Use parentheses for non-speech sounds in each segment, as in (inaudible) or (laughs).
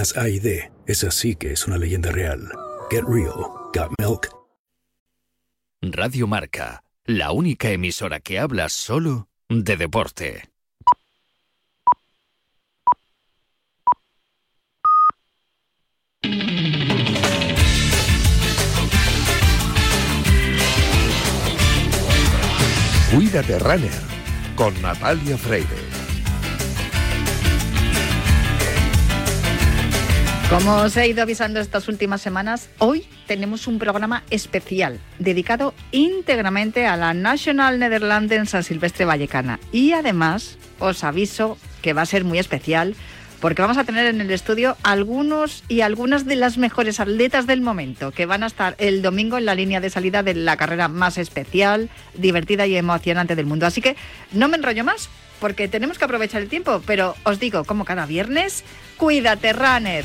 máquinas AID. Es así que es una leyenda real. Get real. Got milk. Radio Marca, la única emisora que habla solo de deporte. Cuídate Runner con Natalia Freire. Como os he ido avisando estas últimas semanas, hoy tenemos un programa especial dedicado íntegramente a la National en San Silvestre Vallecana. Y además os aviso que va a ser muy especial porque vamos a tener en el estudio algunos y algunas de las mejores atletas del momento que van a estar el domingo en la línea de salida de la carrera más especial, divertida y emocionante del mundo. Así que no me enrollo más porque tenemos que aprovechar el tiempo, pero os digo, como cada viernes, cuídate, runner.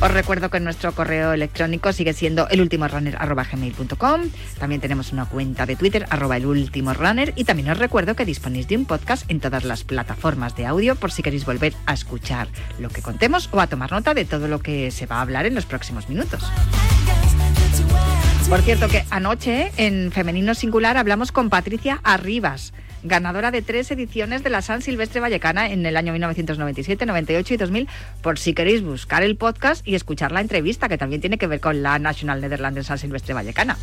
Os recuerdo que nuestro correo electrónico sigue siendo elultimorunner.com. También tenemos una cuenta de Twitter, arroba elultimorunner. Y también os recuerdo que disponéis de un podcast en todas las plataformas de audio por si queréis volver a escuchar lo que contemos o a tomar nota de todo lo que se va a hablar en los próximos minutos. Por cierto que anoche en Femenino Singular hablamos con Patricia Arribas ganadora de tres ediciones de la San Silvestre Vallecana en el año 1997, 98 y 2000, por si queréis buscar el podcast y escuchar la entrevista, que también tiene que ver con la National Netherlands San Silvestre Vallecana.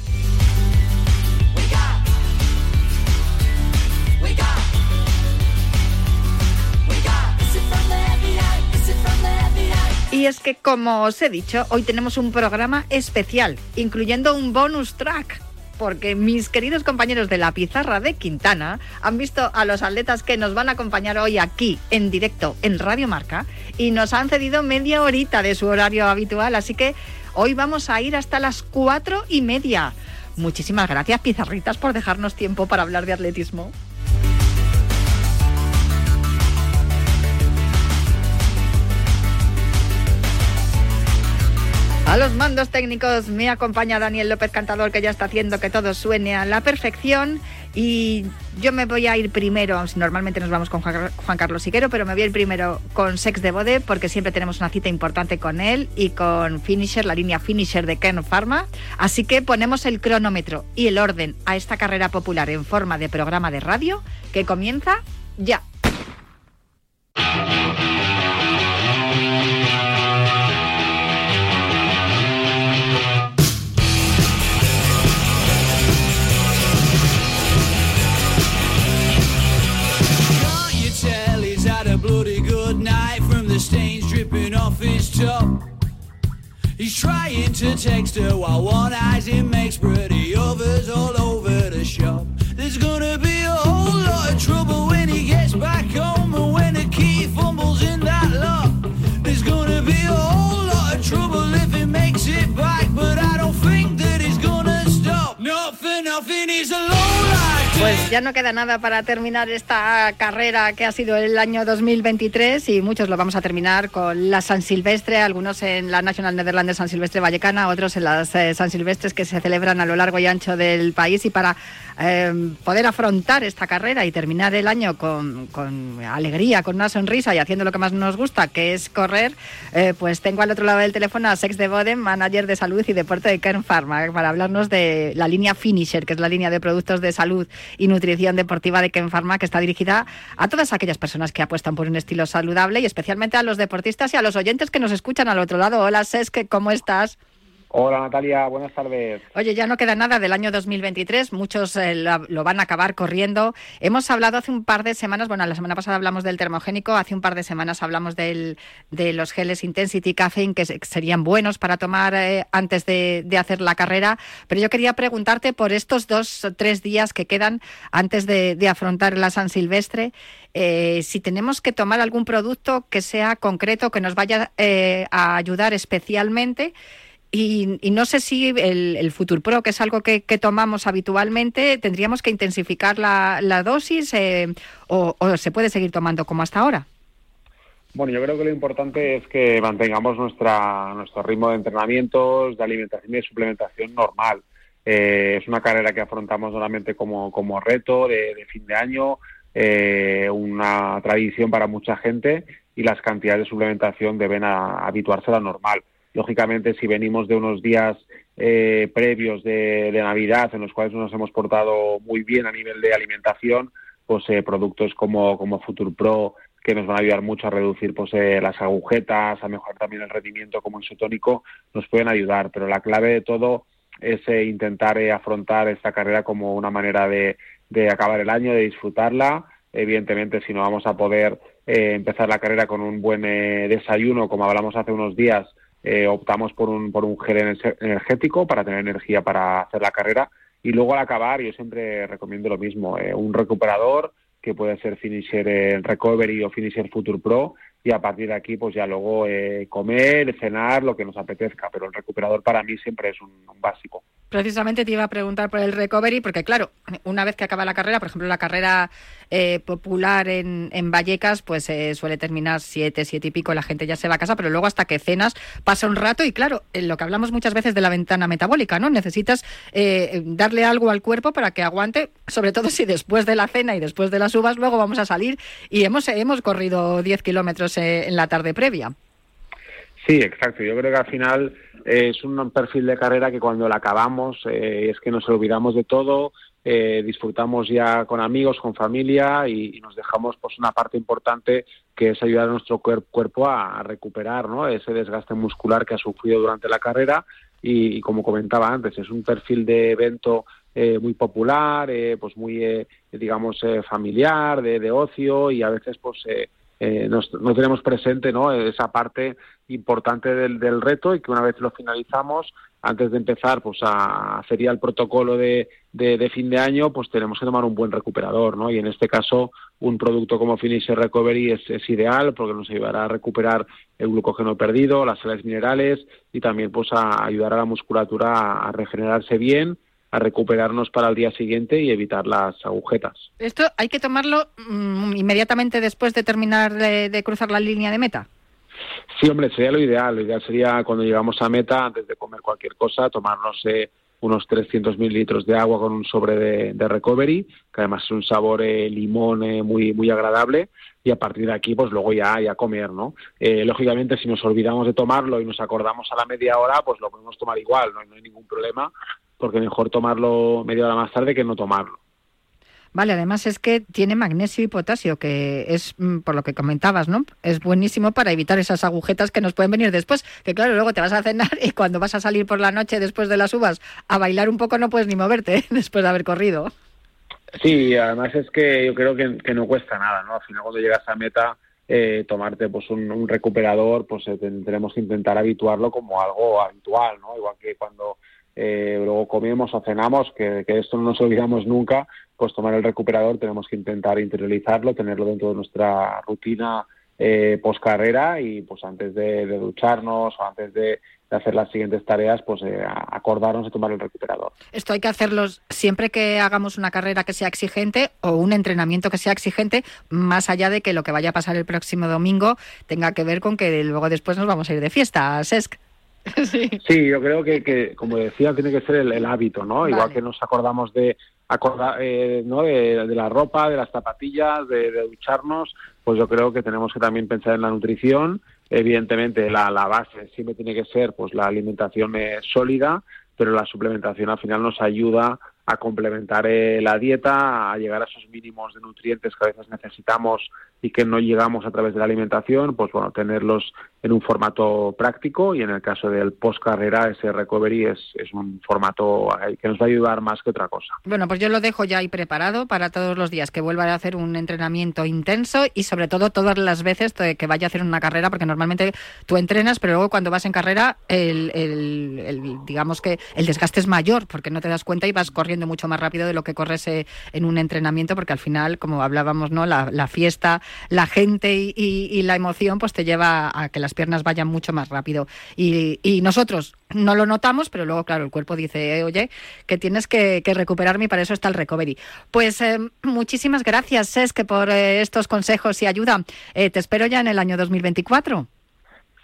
Y es que, como os he dicho, hoy tenemos un programa especial, incluyendo un bonus track porque mis queridos compañeros de la pizarra de Quintana han visto a los atletas que nos van a acompañar hoy aquí en directo en Radio Marca y nos han cedido media horita de su horario habitual, así que hoy vamos a ir hasta las cuatro y media. Muchísimas gracias, pizarritas, por dejarnos tiempo para hablar de atletismo. A los mandos técnicos me acompaña Daniel López Cantador, que ya está haciendo que todo suene a la perfección. Y yo me voy a ir primero, normalmente nos vamos con Juan Carlos Siquero, pero me voy a ir primero con Sex de Bode, porque siempre tenemos una cita importante con él y con Finisher, la línea Finisher de Ken Pharma. Así que ponemos el cronómetro y el orden a esta carrera popular en forma de programa de radio que comienza ya. He's trying to text her while one eyes him makes pretty others all over the shop. There's gonna be a whole lot of trouble when he gets back home and when the key fumbles in that lock. There's gonna be a whole lot of trouble if he makes it back, Pues ya no queda nada para terminar esta carrera que ha sido el año 2023 y muchos lo vamos a terminar con la San Silvestre, algunos en la National Netherlands San Silvestre Vallecana, otros en las eh, San Silvestres que se celebran a lo largo y ancho del país. Y para eh, poder afrontar esta carrera y terminar el año con, alegría, con una sonrisa y haciendo lo que más nos gusta, que es correr, eh, pues tengo al otro lado del teléfono a Sex de Boden, manager de salud y deporte de Kern Pharma, para hablarnos de la línea Finisher, que es la línea de productos de salud y nutrición deportiva de Ken Pharma, que está dirigida a todas aquellas personas que apuestan por un estilo saludable y especialmente a los deportistas y a los oyentes que nos escuchan al otro lado. Hola, Sesk, ¿cómo estás? Hola Natalia, buenas tardes. Oye, ya no queda nada del año 2023, muchos eh, lo, van a acabar corriendo. Hemos hablado hace un par de semanas, bueno, la semana pasada hablamos del termogénico, hace un par de semanas hablamos del, de los geles Intensity Caffeine que serían buenos para tomar eh, antes de, hacer la carrera, pero yo quería preguntarte por estos dos o tres días que quedan antes de, afrontar la San Silvestre, eh, si tenemos que tomar algún producto que sea concreto, que nos vaya a ayudar especialmente. Y, no sé si el, el Pro, que es algo que, tomamos habitualmente, tendríamos que intensificar la, dosis eh, o, se puede seguir tomando como hasta ahora. Bueno, yo creo que lo importante es que mantengamos nuestra, nuestro ritmo de entrenamientos, de alimentación y de suplementación normal. Eh, es una carrera que afrontamos normalmente como, como reto de, fin de año, eh, una tradición para mucha gente y las cantidades de suplementación deben habituarse a la normal. Lógicamente, si venimos de unos días eh, previos de, Navidad en los cuales nos hemos portado muy bien a nivel de alimentación, pues eh, productos como, como Future Pro que nos van a ayudar mucho a reducir pues, eh, las agujetas, a mejorar también el rendimiento como isotónico, nos pueden ayudar. Pero la clave de todo es intentar afrontar esta carrera como una manera de, de, acabar el año, de disfrutarla. Evidentemente, si no vamos a poder empezar la carrera con un buen desayuno, como hablamos hace unos días, eh, optamos por un, por un gel energético para tener energía para hacer la carrera. Y luego al acabar yo siempre recomiendo lo mismo, eh, un recuperador que puede ser Finisher eh, Recovery o Finisher Future Pro. Y a partir de aquí pues ya luego comer, cenar, lo que nos apetezca, pero el recuperador para mí siempre es un básico. Precisamente te iba a preguntar por el recovery, porque claro, una vez que acaba la carrera, por ejemplo, la carrera eh, popular en, en, Vallecas, pues eh, suele terminar siete, siete y pico, la gente ya se va a casa, pero luego hasta que cenas pasa un rato y claro, en lo que hablamos muchas veces de la ventana metabólica, ¿no? Necesitas eh, darle algo al cuerpo para que aguante, sobre todo si después de la cena y después de las uvas luego vamos a salir y hemos, hemos corrido 10 kilómetros en la tarde previa. Sí, exacto. Yo creo que al final es un perfil de carrera que cuando la acabamos eh, es que nos olvidamos de todo, eh, disfrutamos ya con amigos, con familia y, nos dejamos pues una parte importante que es ayudar a nuestro cuerpo a, recuperar ¿no? ese desgaste muscular que ha sufrido durante la carrera y, como comentaba antes es un perfil de evento eh, muy popular, pues muy digamos familiar, de, de, ocio y a veces pues no tenemos presente ¿no? esa parte importante del, del, reto y que una vez lo finalizamos, antes de empezar pues a sería el protocolo de, de, fin de año, pues tenemos que tomar un buen recuperador, ¿no? Y en este caso un producto como Finisher Recovery es, es ideal porque nos ayudará a recuperar el glucógeno perdido, las sales minerales y también pues a ayudar a la musculatura a, regenerarse bien a recuperarnos para el día siguiente y evitar las agujetas. ¿Esto hay que tomarlo mm, inmediatamente después de terminar de cruzar la línea de meta? Sí, hombre, sería lo ideal. Lo ideal sería cuando llegamos a meta, antes de comer cualquier cosa, tomarnos eh, unos 300 mililitros de agua con un sobre de, recovery, que además es un sabor eh, limón eh, muy muy agradable. Y a partir de aquí, pues luego ya, ya comer, ¿no? lógicamente, si nos olvidamos de tomarlo y nos acordamos a la media hora, pues lo podemos tomar igual, no hay ningún problema, porque mejor tomarlo media hora más tarde que no tomarlo. Vale, además es que tiene magnesio y potasio, que es, mm, por lo que comentabas, ¿no? Es buenísimo para evitar esas agujetas que nos pueden venir después, que claro, luego te vas a cenar y cuando vas a salir por la noche después de las uvas a bailar un poco no puedes ni moverte (laughs) después de haber corrido. Sí, además es que yo creo que, no cuesta nada, ¿no? Al final cuando llegas a meta, eh, tomarte pues un, recuperador, pues eh, tenemos que intentar habituarlo como algo habitual, ¿no? Igual que cuando eh, luego comemos o cenamos, que, esto no nos olvidamos nunca, pues tomar el recuperador tenemos que intentar interiorizarlo, tenerlo dentro de nuestra rutina eh, post carrera y pues antes de, ducharnos o antes de, hacer las siguientes tareas, pues eh, acordarnos de tomar el recuperador. Esto hay que hacerlo siempre que hagamos una carrera que sea exigente o un entrenamiento que sea exigente, más allá de que lo que vaya a pasar el próximo domingo tenga que ver con que luego después nos vamos a ir de fiesta, Sesc. (laughs) Sí. sí, yo creo que, que, como decía, tiene que ser el, hábito, ¿no? Igual que nos acordamos de, acordar, eh, ¿no? De, la ropa, de las zapatillas, de, ducharnos, pues yo creo que tenemos que también pensar en la nutrición. Evidentemente, la, la base siempre tiene que ser pues la alimentación sólida, pero la suplementación al final nos ayuda a complementar eh, la dieta, a llegar a esos mínimos de nutrientes que a veces necesitamos y que no llegamos a través de la alimentación, pues bueno, tenerlos en un formato práctico y en el caso del post carrera ese recovery es, es un formato que nos va a ayudar más que otra cosa. Bueno, pues yo lo dejo ya ahí preparado para todos los días que vuelva a hacer un entrenamiento intenso y sobre todo todas las veces que vaya a hacer una carrera, porque normalmente tú entrenas, pero luego cuando vas en carrera el, el, digamos que el desgaste es mayor porque no te das cuenta y vas corriendo mucho más rápido de lo que corres eh, en un entrenamiento porque al final, como hablábamos, no la, fiesta la gente y, la emoción pues te lleva a que las piernas vayan mucho más rápido. Y, nosotros no lo notamos, pero luego, claro, el cuerpo dice, eh, oye, que tienes que, recuperarme y para eso está el recovery. Pues eh, muchísimas gracias, que por estos consejos y ayuda. te espero ya en el año 2024.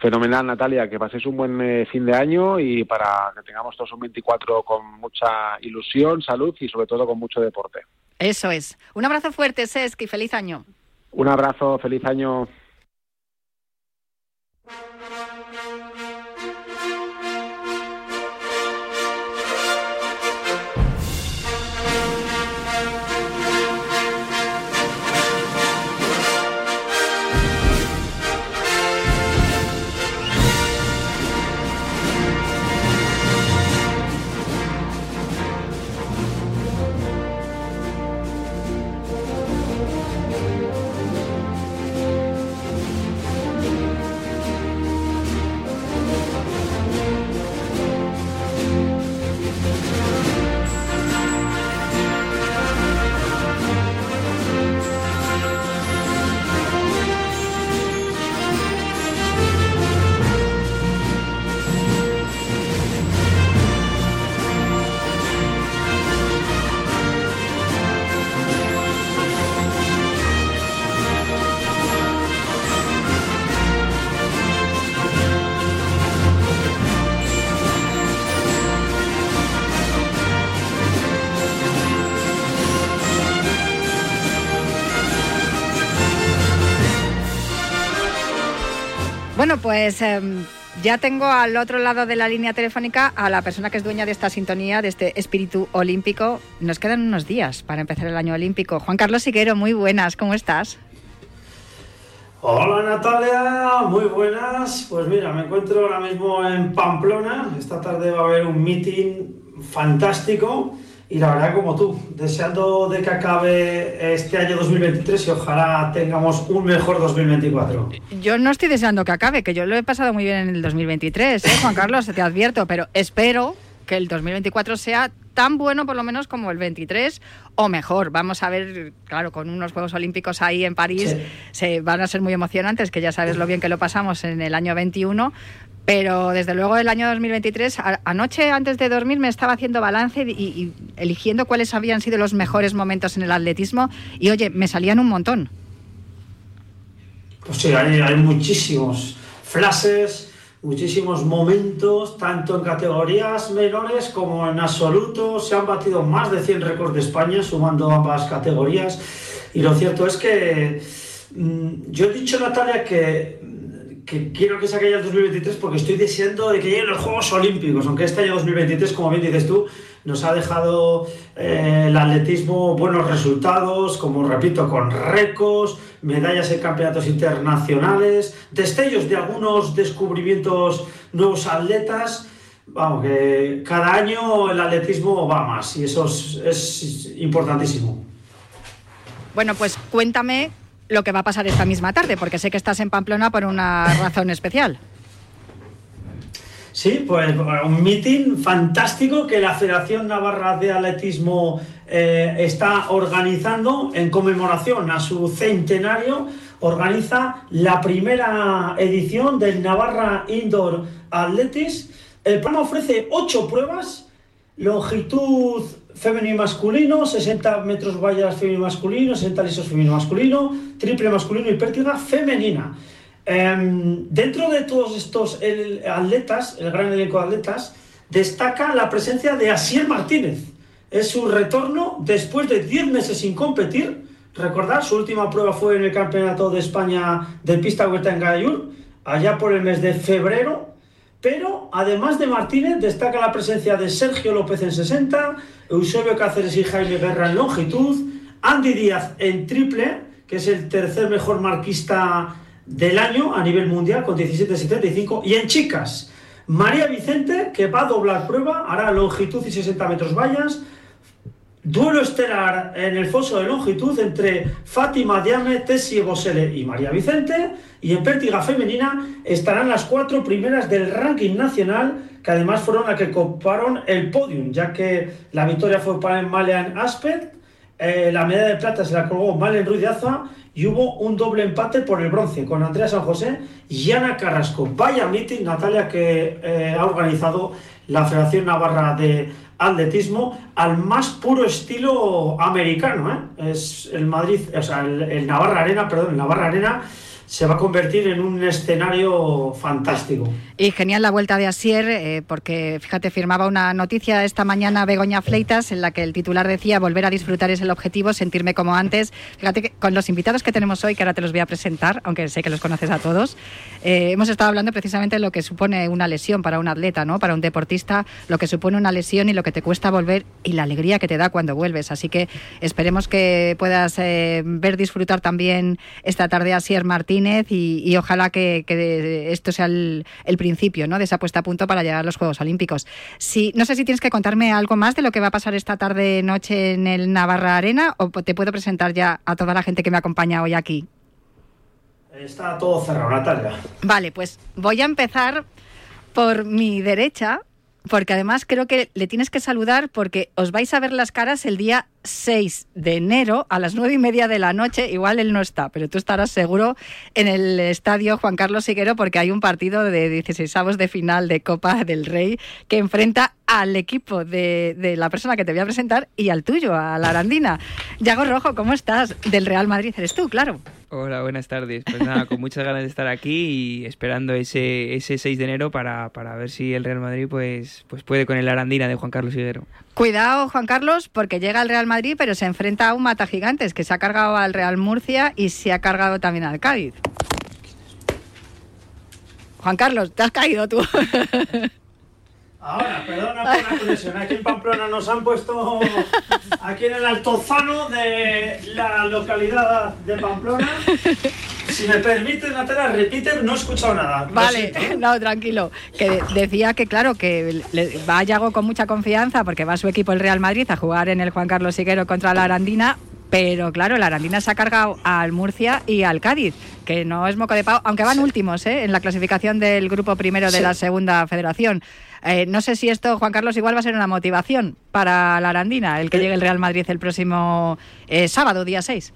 Fenomenal, Natalia, que paséis un buen fin de año y para que tengamos todos un 24 con mucha ilusión, salud y sobre todo con mucho deporte. Eso es. Un abrazo fuerte, Sesc, y feliz año. Un abrazo, feliz año. Pues em, ya tengo al otro lado de la línea telefónica a la persona que es dueña de esta sintonía, de este espíritu olímpico. Nos quedan unos días para empezar el año olímpico. Juan Carlos Siguero, muy buenas, ¿cómo estás? Hola Natalia, muy buenas. Pues mira, me encuentro ahora mismo en Pamplona. Esta tarde va a haber un meeting fantástico y la verdad, como tú, deseando de que acabe este año 2023 y ojalá tengamos un mejor 2024. Yo no estoy deseando que acabe, que yo lo he pasado muy bien en el 2023, ¿eh, Juan Carlos, te advierto, pero espero que el 2024 sea tan bueno por lo menos como el 23 o mejor. Vamos a ver, claro, con unos Juegos Olímpicos ahí en París se van a ser muy emocionantes, que ya sabes lo bien que lo pasamos en el año 21, pero desde luego el año 2023, anoche antes de dormir me estaba haciendo balance y, eligiendo cuáles habían sido los mejores momentos en el atletismo y oye, me salían un montón. Pues sí, hay, hay muchísimos flashes, muchísimos momentos, tanto en categorías menores como en absoluto. Se han batido más de 100 récords de España sumando ambas categorías. Y lo cierto es que mm, yo he dicho, Natalia, que que quiero que se ya el 2023 porque estoy deseando de que lleguen los Juegos Olímpicos, aunque este año 2023, como bien dices tú, nos ha dejado eh, el atletismo buenos resultados, como repito, con récords, medallas en campeonatos internacionales, destellos de algunos descubrimientos nuevos atletas. Vamos, que cada año el atletismo va más y eso es importantísimo. Bueno, pues cuéntame lo que va a pasar esta misma tarde, porque sé que estás en Pamplona por una razón especial. Sí, pues un meeting fantástico que la Federación Navarra de Atletismo eh, está organizando en conmemoración a su centenario. Organiza la primera edición del Navarra Indoor Athletics. El programa ofrece ocho pruebas, longitud femenino y masculino, 60 metros vallas femenino y masculino, 60 lisos femenino y masculino, triple masculino y pértiga femenina. Em, dentro de todos estos atletas, el gran elenco de atletas, destaca la presencia de Asier Martínez. Es su retorno después de 10 meses sin competir. Recordad, su última prueba fue en el Campeonato de España de Pista Huerta en Gallur, allá por el mes de febrero Pero además de Martínez, destaca la presencia de Sergio López en 60, Eusebio Cáceres y Jaime Guerra en longitud, Andy Díaz en triple, que es el tercer mejor marquista del año a nivel mundial con 17.75, y en chicas, María Vicente, que va a doblar prueba, hará longitud y 60 metros vallas, Duelo estelar en el foso de longitud entre Fátima Diame, Tessie Bosele y María Vicente. Y en pértiga femenina estarán las cuatro primeras del ranking nacional, que además fueron las que coparon el podium, ya que la victoria fue para Malian Aspet, eh, la medalla de plata se la colgó Malen Ruiz de Aza y hubo un doble empate por el bronce con Andrea San José y Ana Carrasco. Vaya meeting, Natalia, que eh, ha organizado la Federación Navarra de atletismo al más puro estilo americano. ¿eh? Es el Madrid, o sea, el, el Navarra Arena, perdón, el Navarra Arena se va a convertir en un escenario fantástico. Y genial la vuelta de Asier, eh, porque fíjate, firmaba una noticia esta mañana Begoña Fleitas en la que el titular decía volver a disfrutar es el objetivo, sentirme como antes. Fíjate que con los invitados que tenemos hoy, que ahora te los voy a presentar, aunque sé que los conoces a todos, eh, hemos estado hablando precisamente de lo que supone una lesión para un atleta, ¿no? Para un deportista, lo que supone una lesión y lo que te cuesta volver y la alegría que te da cuando vuelves. Así que esperemos que puedas eh, ver disfrutar también esta tarde Asier Martín y, y ojalá que, que, esto sea el, el, principio ¿no? de esa puesta a punto para llegar a los Juegos Olímpicos. Si, no sé si tienes que contarme algo más de lo que va a pasar esta tarde noche en el Navarra Arena o te puedo presentar ya a toda la gente que me acompaña hoy aquí. Está todo cerrado, Natalia. Vale, pues voy a empezar por mi derecha, porque además creo que le tienes que saludar porque os vais a ver las caras el día 6 de enero a las nueve y media de la noche. Igual él no está, pero tú estarás seguro en el estadio Juan Carlos Siguero porque hay un partido de 16 avos de final de Copa del Rey que enfrenta al equipo de, de, la persona que te voy a presentar y al tuyo, a la Arandina. Yago Rojo, ¿cómo estás? Del Real Madrid eres tú, claro. Hola, buenas tardes. Pues nada, con muchas ganas de estar aquí y esperando ese, ese 6 de enero para, para ver si el Real Madrid pues, pues puede con el Arandina de Juan Carlos Higuero. Cuidado, Juan Carlos, porque llega el Real Madrid, pero se enfrenta a un mata gigantes que se ha cargado al Real Murcia y se ha cargado también al Cádiz. Juan Carlos, te has caído tú. (laughs) Ahora, perdona por la conexión. Aquí en Pamplona nos han puesto aquí en el altozano de la localidad de Pamplona. Si me permites, Natalia, repite, no he escuchado nada. Vale, (laughs) no, tranquilo. Que decía que, claro, que le, va Yago con mucha confianza porque va su equipo el Real Madrid a jugar en el Juan Carlos Siguero contra la Arandina. Pero claro, la Arandina se ha cargado al Murcia y al Cádiz, que no es moco de pavo, aunque van últimos ¿eh? en la clasificación del grupo primero de sí. la segunda federación. Eh, no sé si esto, Juan Carlos, igual va a ser una motivación para la Arandina, el que llegue el Real Madrid el próximo eh, sábado, día 6.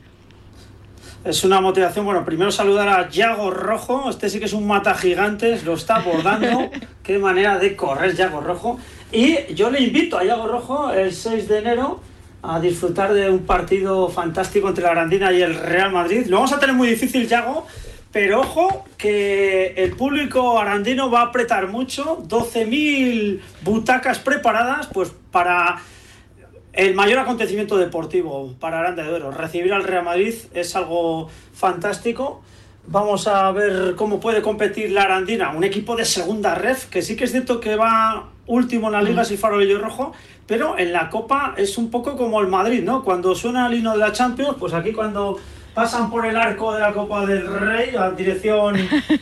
Es una motivación, bueno, primero saludar a Yago Rojo, este sí que es un mata gigantes, lo está abordando, (laughs) qué manera de correr Yago Rojo. Y yo le invito a Yago Rojo el 6 de enero a disfrutar de un partido fantástico entre la Arandina y el Real Madrid. Lo vamos a tener muy difícil, Yago, pero ojo que el público arandino va a apretar mucho, 12.000 butacas preparadas pues para el mayor acontecimiento deportivo para Aranda de Duero. Recibir al Real Madrid es algo fantástico. Vamos a ver cómo puede competir la Arandina, un equipo de segunda red, que sí que es cierto que va último en la liga sin farolillo rojo, pero en la Copa es un poco como el Madrid, ¿no? Cuando suena el himno de la Champions, pues aquí cuando pasan por el arco de la Copa del Rey a dirección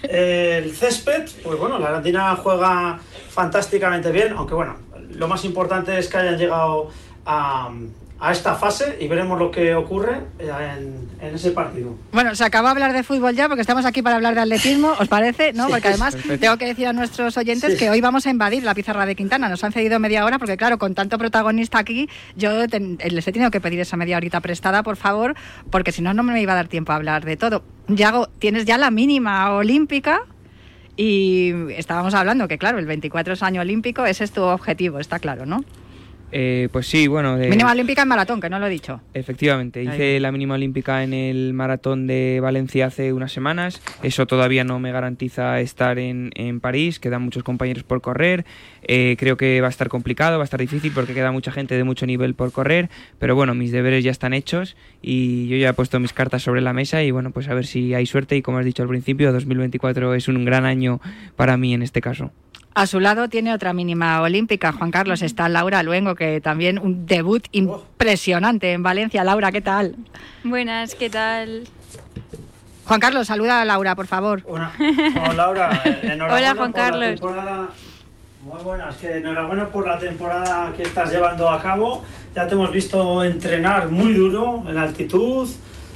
eh, (laughs) el césped, pues bueno, la Arandina juega fantásticamente bien, aunque bueno, lo más importante es que hayan llegado a, a esta fase y veremos lo que ocurre en, en, ese partido. Bueno, se acaba de hablar de fútbol ya porque estamos aquí para hablar de atletismo, ¿os parece? ¿No? Porque además tengo que decir a nuestros oyentes sí. que hoy vamos a invadir la pizarra de Quintana. Nos han cedido media hora porque, claro, con tanto protagonista aquí, yo les he tenido que pedir esa media horita prestada, por favor, porque si no, no me iba a dar tiempo a hablar de todo. Yago, tienes ya la mínima olímpica y estábamos hablando que, claro, el 24 es año olímpico, ese es tu objetivo, está claro, ¿no? Eh, pues sí, bueno. De... Mínima olímpica en maratón, que no lo he dicho. Efectivamente, hice la mínima olímpica en el maratón de Valencia hace unas semanas. Eso todavía no me garantiza estar en, en París, quedan muchos compañeros por correr. Eh, creo que va a estar complicado, va a estar difícil porque queda mucha gente de mucho nivel por correr. Pero bueno, mis deberes ya están hechos y yo ya he puesto mis cartas sobre la mesa y bueno, pues a ver si hay suerte. Y como has dicho al principio, 2024 es un gran año para mí en este caso. A su lado tiene otra mínima olímpica, Juan Carlos. Está Laura Luengo, que también un debut impresionante en Valencia. Laura, ¿qué tal? Buenas, ¿qué tal? Juan Carlos, saluda a Laura, por favor. Hola, Laura. (laughs) Enhorabuena Hola, Juan por la Carlos. temporada. Muy buenas, que enhorabuena por la temporada que estás llevando a cabo. Ya te hemos visto entrenar muy duro en altitud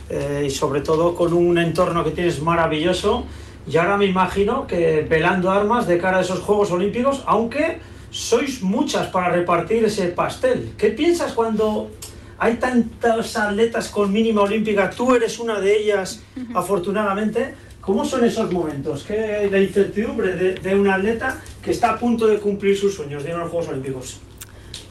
eh, y sobre todo con un entorno que tienes maravilloso. Y ahora me imagino que velando armas de cara a esos Juegos Olímpicos, aunque sois muchas para repartir ese pastel. ¿Qué piensas cuando hay tantas atletas con mínima olímpica? Tú eres una de ellas, afortunadamente. ¿Cómo son esos momentos? ¿Qué la incertidumbre de, de un atleta que está a punto de cumplir sus sueños de ir a los Juegos Olímpicos?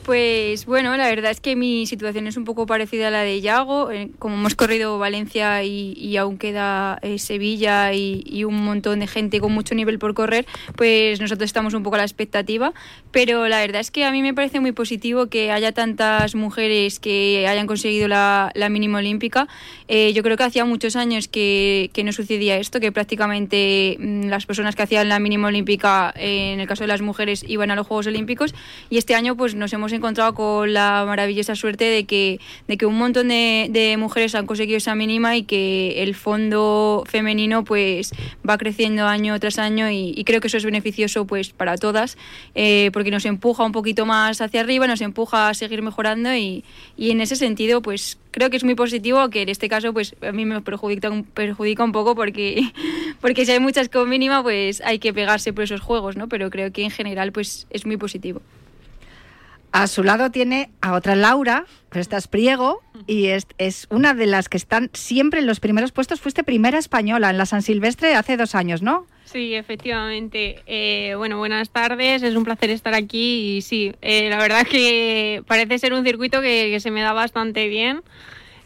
Pues bueno, la verdad es que mi situación es un poco parecida a la de Yago. Eh, Como hemos corrido Valencia y, aún queda eh, Sevilla y, un montón de gente con mucho nivel por correr, pues nosotros estamos un poco a la expectativa. Pero la verdad es que a mí me parece muy positivo que haya tantas mujeres que hayan conseguido la, mínima olímpica. Eh, yo creo que hacía muchos años que, que no sucedía esto, que prácticamente mm, las personas que hacían la mínima olímpica, eh, en el caso de las mujeres, iban a los Juegos Olímpicos. Y este año pues nos hemos encontrado con la maravillosa suerte de que, de que un montón de, de mujeres han conseguido esa mínima y que el fondo femenino pues va creciendo año tras año y, creo que eso es beneficioso pues para todas eh, porque nos empuja un poquito más hacia arriba, nos empuja a seguir mejorando y, y en ese sentido pues creo que es muy positivo que en este caso pues a mí me perjudica, perjudica un poco porque, (laughs) porque si hay muchas con mínima pues hay que pegarse por esos juegos, ¿no? Pero creo que en general pues es muy positivo. A su lado tiene a otra Laura, pero esta es Priego y es, es una de las que están siempre en los primeros puestos. Fuiste primera española en la San Silvestre hace dos años, ¿no? Sí, efectivamente. Eh, bueno, buenas tardes. Es un placer estar aquí y sí, eh, la verdad que parece ser un circuito que, que se me da bastante bien.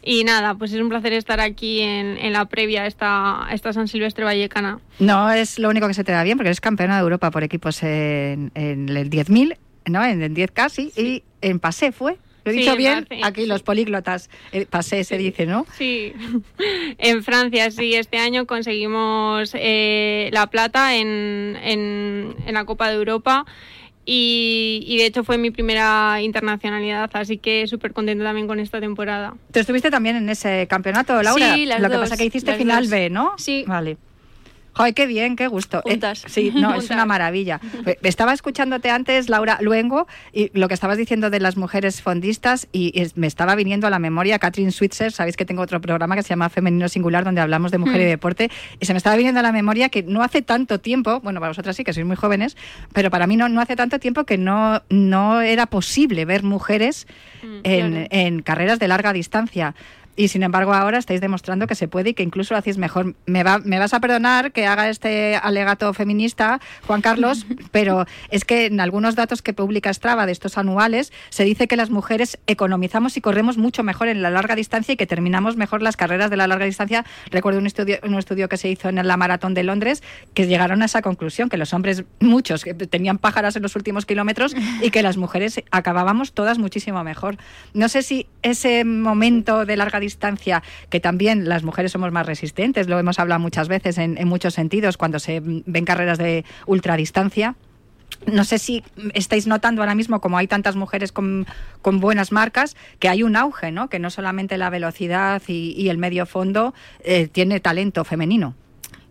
Y nada, pues es un placer estar aquí en, en la previa a esta, esta San Silvestre Vallecana. No es lo único que se te da bien, porque eres campeona de Europa por equipos en, en el 10.000, ¿no? En el 10 casi, y en Pasé fue. ¿Lo he dicho en bien? Aquí sí. los políglotas, eh, Pasé se dice, ¿no? Sí, (laughs) en Francia sí, este año conseguimos eh, la plata en, en, en la Copa de Europa y, y de hecho fue mi primera internacionalidad, así que súper contenta también con esta temporada. Tú estuviste también en ese campeonato, Laura. Sí, las Lo que pasa que hiciste final dos. B, ¿no? Sí. Vale. Joder, qué bien, qué gusto. Eh, Juntas. sí, no, es Juntas. una maravilla. Eh, Estaba escuchándote antes, Laura Luengo, y lo que estabas diciendo de las mujeres fondistas, y es- me estaba viniendo a la memoria Catherine Switzer. Sabéis que tengo otro programa que se llama Femenino Singular, donde hablamos de mujer y Hmm. deporte, y se me estaba viniendo a la memoria que no hace tanto tiempo, bueno, para vosotras sí, que sois muy jóvenes, pero para mí no, no hace tanto tiempo que no, no era posible ver mujeres en, claro. en carreras de larga distancia. Y sin embargo ahora estáis demostrando que se puede y que incluso lo hacéis mejor. Me, va, me vas a perdonar que haga este alegato feminista, Juan Carlos, (laughs) pero es que en algunos datos que publica Strava de estos anuales se dice que las mujeres economizamos y corremos mucho mejor en la larga distancia y que terminamos mejor las carreras de la larga distancia. Recuerdo un estudio, un estudio que se hizo en la maratón de Londres que llegaron a esa conclusión, que los hombres, muchos, que tenían pájaras en los últimos kilómetros y que las mujeres acabábamos todas muchísimo mejor. No sé si ese momento de larga distancia, que también las mujeres somos más resistentes, lo hemos hablado muchas veces en, muchos sentidos cuando se ven carreras de ultradistancia. No sé si estáis notando ahora mismo, como hay tantas mujeres con, con buenas marcas, que hay un auge, ¿no? Que no solamente la velocidad y, y el medio fondo eh, tiene talento femenino.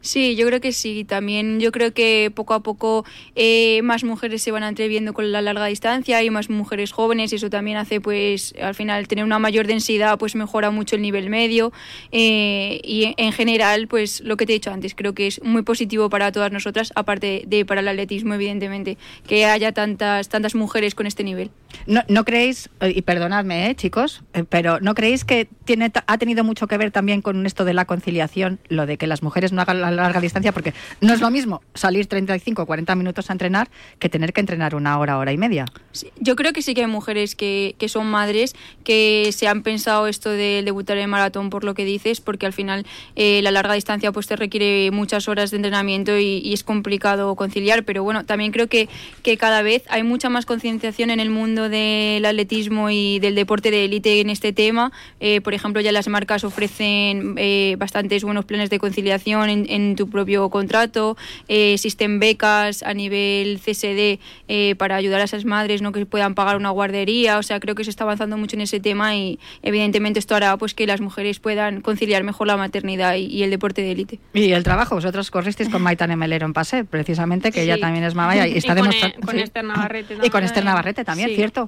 Sí, yo creo que sí. También yo creo que poco a poco eh, más mujeres se van atreviendo con la larga distancia y más mujeres jóvenes y eso también hace pues al final tener una mayor densidad pues mejora mucho el nivel medio eh, y en, en general pues lo que te he dicho antes creo que es muy positivo para todas nosotras aparte de para el atletismo evidentemente que haya tantas tantas mujeres con este nivel. ¿No, no creéis, eh, y perdonadme, eh, chicos, eh, pero ¿no creéis que tiene, ha tenido mucho que ver también con esto de la conciliación, lo de que las mujeres no hagan la larga distancia? Porque no es lo mismo salir 35 o 40 minutos a entrenar que tener que entrenar una hora, hora y media. Sí, yo creo que sí que hay mujeres que, que son madres que se han pensado esto de debutar en maratón por lo que dices, porque al final eh, la larga distancia pues te requiere muchas horas de entrenamiento y, y es complicado conciliar, pero bueno, también creo que, que cada vez hay mucha más concienciación en el mundo de, del atletismo y del deporte de élite en este tema. Eh, por ejemplo, ya las marcas ofrecen eh, bastantes buenos planes de conciliación en, en tu propio contrato, eh, existen becas a nivel CSD eh, para ayudar a esas madres ¿no? que puedan pagar una guardería. O sea, creo que se está avanzando mucho en ese tema y evidentemente esto hará pues que las mujeres puedan conciliar mejor la maternidad y, y el deporte de élite. Y el trabajo, vosotros corristeis con Maitane Melero en Pase, precisamente, que ella también es mamá y, (laughs) está con, demostrando. eh, con sí. Esther Navarrete Y con también. Esther Navarrete también, Sí. cierto.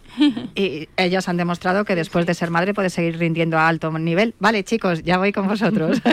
Y ellas han demostrado que después de ser madre puede seguir rindiendo a alto nivel. Vale, chicos, ya voy con vosotros. (laughs)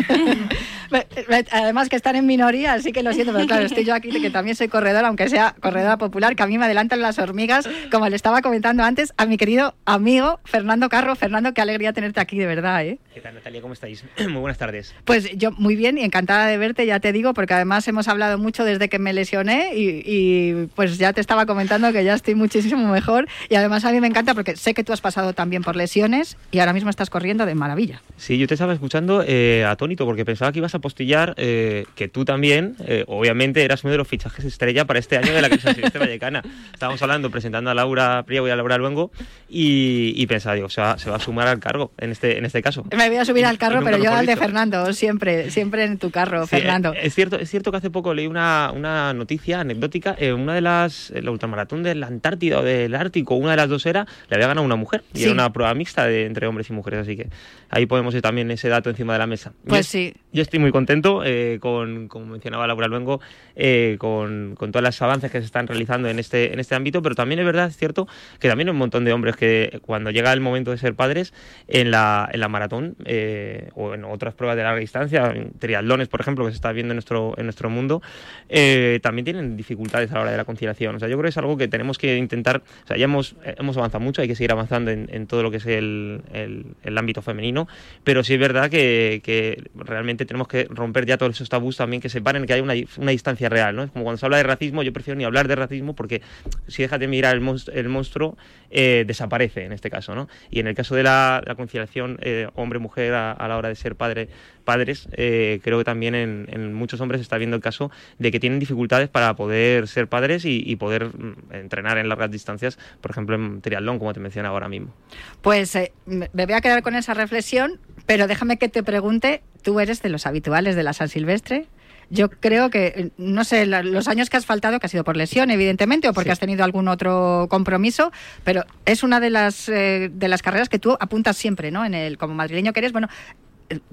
Además que están en minoría, así que lo siento, pero claro, estoy yo aquí que también soy corredora, aunque sea corredora popular, que a mí me adelantan las hormigas, como le estaba comentando antes a mi querido amigo Fernando Carro. Fernando, qué alegría tenerte aquí, de verdad, ¿eh? ¿Qué tal, Natalia? ¿Cómo estáis? (clears throat) Muy buenas tardes. Pues yo muy bien y encantada de verte, ya te digo, porque además hemos hablado mucho desde que me lesioné y, y, pues ya te estaba comentando que ya estoy muchísimo mejor y además a mí me encanta porque sé que tú has pasado también por lesiones y ahora mismo estás corriendo de maravilla. Sí, yo te estaba escuchando eh, atónito porque pensaba que ibas a postillar eh, que tú también, eh, obviamente, eras uno de los fichajes estrella para este año de la Casa Vallecana. (laughs) Estábamos hablando, presentando a Laura Priego y a Laura Luengo y, y pensaba, digo, se va, se va a sumar al cargo en este, en este caso. Me voy a subir al carro, pero yo al de. Fernando, siempre, siempre en tu carro, Sí, Fernando. eh, Es cierto, es cierto que hace poco leí una, una noticia anecdótica. eh, una de las, eh, la ultramaratón de la Antártida o del Ártico, una de las dos era, le había ganado una mujer. Y Sí. era una prueba mixta de, entre hombres y mujeres. Así que ahí podemos ir también ese dato encima de la mesa. Pues es- sí. Yo estoy muy contento eh, con, como mencionaba Laura Luengo, eh, con, con todos los avances que se están realizando en este, en este ámbito, pero también es verdad, es cierto, que también hay un montón de hombres que cuando llega el momento de ser padres en la, en la maratón eh, o en otras pruebas de larga distancia, en triatlones, por ejemplo, que se está viendo en nuestro, en nuestro mundo, eh, también tienen dificultades a la hora de la conciliación. O sea, yo creo que es algo que tenemos que intentar, o sea, ya hemos, hemos avanzado mucho, hay que seguir avanzando en, todo lo que es el, el- ámbito femenino, pero sí es verdad que, realmente tenemos que romper ya todos esos tabús también que separen que hay una, distancia real, ¿no? Es como cuando se habla de racismo, yo prefiero ni hablar de racismo porque si dejas de mirar el monstruo, el monstruo eh, desaparece en este caso, ¿no? Y en el caso de la, conciliación eh, hombre-mujer a la hora de ser padre, padres, eh, creo que también en, en muchos hombres se está viendo el caso de que tienen dificultades para poder ser padres y, y poder mm, entrenar en largas distancias, por ejemplo en triatlón, como te mencionaba ahora mismo. Pues eh, me voy a quedar con esa reflexión, pero déjame que te pregunte, tú eres de los habituales de la San Silvestre. Yo creo que, eh, no sé, los años que has faltado, que ha sido por lesión, evidentemente, o porque Sí. has tenido algún otro compromiso, pero es una de las, eh, de las carreras que tú apuntas siempre, ¿no? En el, como madrileño que eres, bueno,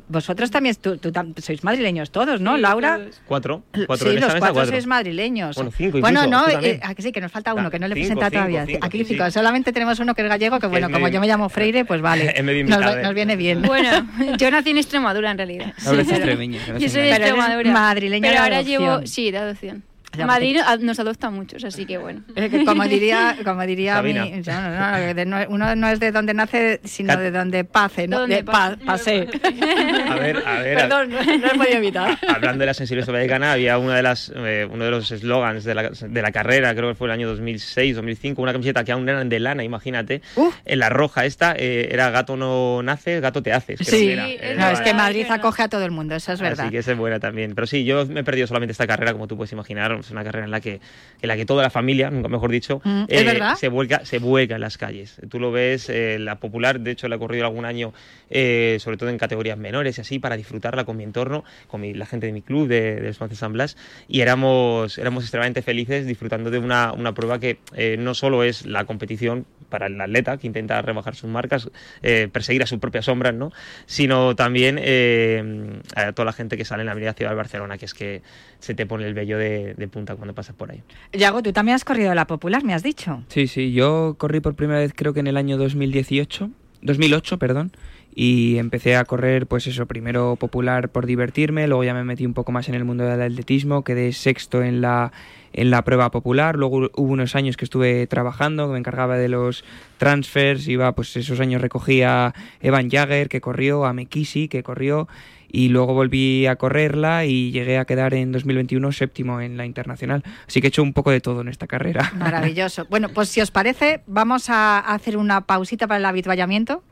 vosotros también, tú, tú tam- sois madrileños todos, ¿no, Sí, Laura? todos. Cuatro, cuatro sí, los mesa, cuatro, cuatro. sois madrileños. Bueno, cinco Bueno, incluso, no, eh, también. ah, que sí, que nos falta uno, que no le he presentado todavía. cinco, Aquí cinco. sí. Solamente tenemos uno que es gallego, que bueno, es como medio- yo me llamo Freire, pues vale. (laughs) Nos, invitado, nos eh. viene bien. Bueno, (laughs) yo nací en Extremadura en realidad. (laughs) Yo soy de Extremadura. madrileña Pero ahora llevo, sí, de adopción. Ya, Madrid a- nos adopta a muchos, así que bueno. (laughs) Que como diría, como diría mi, no, no, no, de- no- uno no es de donde nace, sino Cat- de donde pase, ¿no? Donde de pa- pase. (laughs) A ver, a ver. a- Perdón, no, no he podido evitar. (laughs) Hablando de la sensibilidad vallecana, había una de las, eh, uno de los eslogans de la, de la carrera, creo que fue el año 2006, 2005, una camiseta que aún eran de lana, imagínate. Uh. En la roja esta eh, era gato no nace, gato te haces. Sí, era. Era- no, es que Madrid acoge a todo el mundo, eso es verdad. Así que esa es buena también. Pero sí, yo me he perdido solamente esta carrera, como tú puedes imaginar. Es una carrera en la que, en la que toda la familia, nunca mejor dicho, eh, Mm, ¿es verdad? se vuelca, se vuelca en las calles. Tú lo ves, eh, la popular, de hecho, la he corrido algún año, eh, sobre todo en categorías menores y así, para disfrutarla con mi entorno, con mi- la gente de mi club, de, de Esponce San Blas. Y éramos, éramos extremadamente felices disfrutando de una, una prueba que eh, no solo es la competición para el atleta que intenta rebajar sus marcas, eh, perseguir a sus propias sombras, ¿no? sino también eh, a toda la gente que sale en la Avenida Ciudad de Barcelona, que es que se te pone el vello de, de punta cuando pasas por ahí. Yago, tú también has corrido la popular, me has dicho. Sí, sí, yo corrí por primera vez creo que en el año 2018, 2008, perdón, y empecé a correr, pues eso, primero popular por divertirme, luego ya me metí un poco más en el mundo del atletismo, quedé sexto en la, en la prueba popular, luego hubo unos años que estuve trabajando, que me encargaba de los transfers, iba, pues esos años recogía a Evan Jagger, que corrió, a Mekisi, que corrió, y luego volví a correrla y llegué a quedar en 2021 séptimo en la internacional. Así que he hecho un poco de todo en esta carrera. (laughs) Maravilloso. Bueno, pues si os parece, vamos a hacer una pausita para el habituallamiento.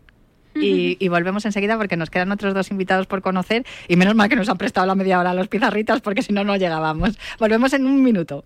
Y, y volvemos enseguida porque nos quedan otros dos invitados por conocer y menos mal que nos han prestado la media hora los pizarritas porque si no no llegábamos. Volvemos en un minuto.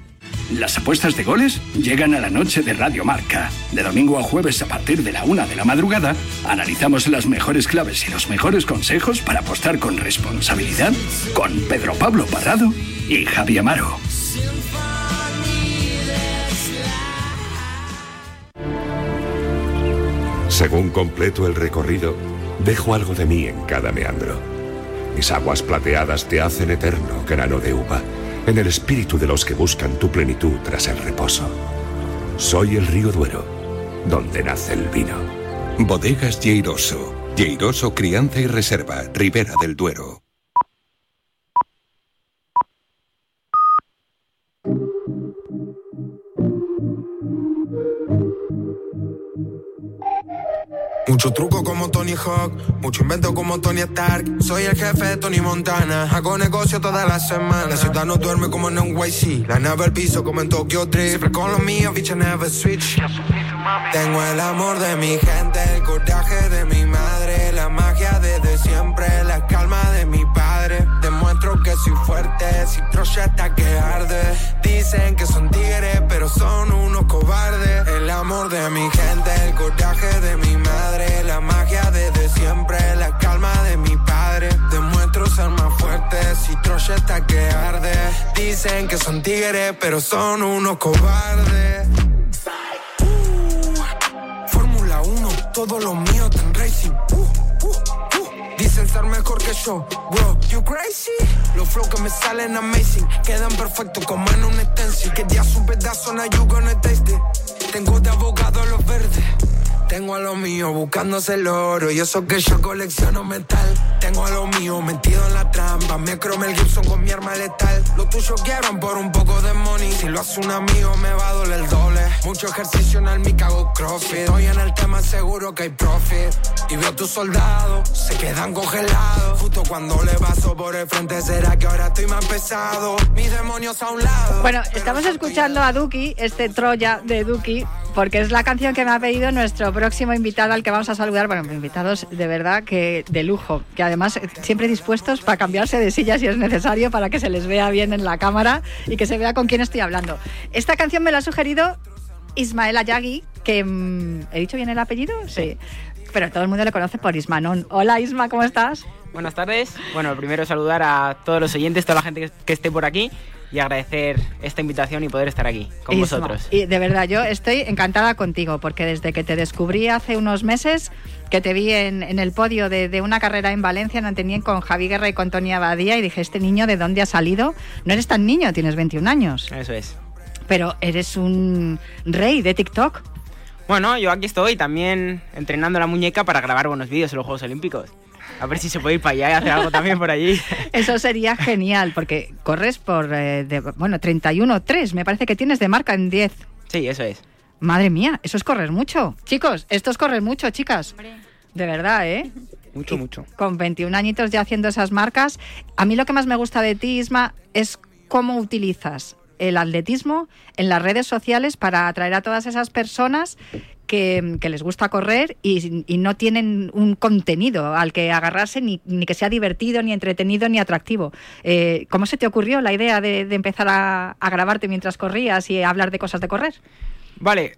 Las apuestas de goles llegan a la noche de Radio Marca. De domingo a jueves a partir de la una de la madrugada, analizamos las mejores claves y los mejores consejos para apostar con responsabilidad con Pedro Pablo Parrado y Javi Amaro. Según completo el recorrido, dejo algo de mí en cada meandro. Mis aguas plateadas te hacen eterno grano de uva, en el espíritu de los que buscan tu plenitud tras el reposo. Soy el río Duero, donde nace el vino. Bodegas Lleiroso. Lleiroso Crianza y Reserva, Ribera del Duero. Mucho truco como Tony Hawk, mucho invento como Tony Stark. Soy el jefe de Tony Montana, hago negocio todas las semanas. La ciudad no duerme como en NYC, la nave al piso como en Tokyo Drift. Siempre con lo mío, bitch, I never switch. Tengo el amor de mi gente, el coraje de mi madre, la magia desde siempre, la calma de mi padre. Demuestro que soy fuerte, si Troya está que arde. Dicen que son tigres, pero son unos cobardes. El amor de mi gente, el coraje de mi madre, la magia desde siempre, la calma de mi padre. Demuestro ser más fuerte, si Troya está que arde. Dicen que son tigres, pero son unos cobardes. Fórmula 1, todo lo mío en racing. Uh, uh, uh. Dicen ser mejor que yo, bro, you crazy. Los flow que me salen amazing, quedan perfectos como en un stencil. Que día su pedazo, now you gonna taste it. Tengo de abogado los verdes. Tengo a lo mío buscándose el oro y eso que yo colecciono metal. Tengo a lo mío metido en la trampa. Me crome el Gibson con mi arma letal. Lo tuyo quieran por un poco de money. Si lo hace un amigo me va a doler el doble. Mucho ejercicio en el mi cago crossfit. Estoy en el tema seguro que hay profit. Y veo a tus soldados, se quedan congelados. Justo cuando le paso por el frente, será que ahora estoy más pesado. Mis demonios a un lado. Bueno, estamos escuchando a Duki, este Troya de Duki, porque es la canción que me ha pedido nuestro próximo invitado al que vamos a saludar. Bueno, invitados de verdad que de lujo, que además siempre dispuestos para cambiarse de silla si es necesario para que se les vea bien en la cámara y que se vea con quién estoy hablando. Esta canción me la ha sugerido Ismael Ayagi, que mm, ¿he dicho bien el apellido? Sí. Pero todo el mundo le conoce por Ismanón. Hola Isma, ¿cómo estás? Buenas tardes. Bueno, primero saludar a todos los oyentes, toda la gente que esté por aquí y agradecer esta invitación y poder estar aquí con Isma. vosotros. Y de verdad, yo estoy encantada contigo, porque desde que te descubrí hace unos meses, que te vi en, en el podio de, de una carrera en Valencia, en Antenien, con Javi Guerra y con Tony Abadía, y dije, ¿este niño de dónde ha salido? No eres tan niño, tienes 21 años, Eso es. pero eres un rey de TikTok. Bueno, yo aquí estoy también entrenando la muñeca para grabar buenos vídeos en los Juegos Olímpicos. A ver si se puede ir para allá y hacer algo también por allí. (laughs) Eso sería genial, porque corres por, eh, de- bueno, 31-3, me parece que tienes de marca en 10. Sí, eso es. Madre mía, eso es correr mucho. Chicos, esto es correr mucho, chicas. De verdad, ¿eh? Mucho, mucho. Con 21 añitos ya haciendo esas marcas. A mí lo que más me gusta de ti, Isma, es cómo utilizas el atletismo en las redes sociales para atraer a todas esas personas que, les gusta correr y, no tienen un contenido al que agarrarse ni, que sea divertido, ni entretenido, ni atractivo. Eh, ¿Cómo se te ocurrió la idea de, empezar a, grabarte mientras corrías y hablar de cosas de correr? Vale,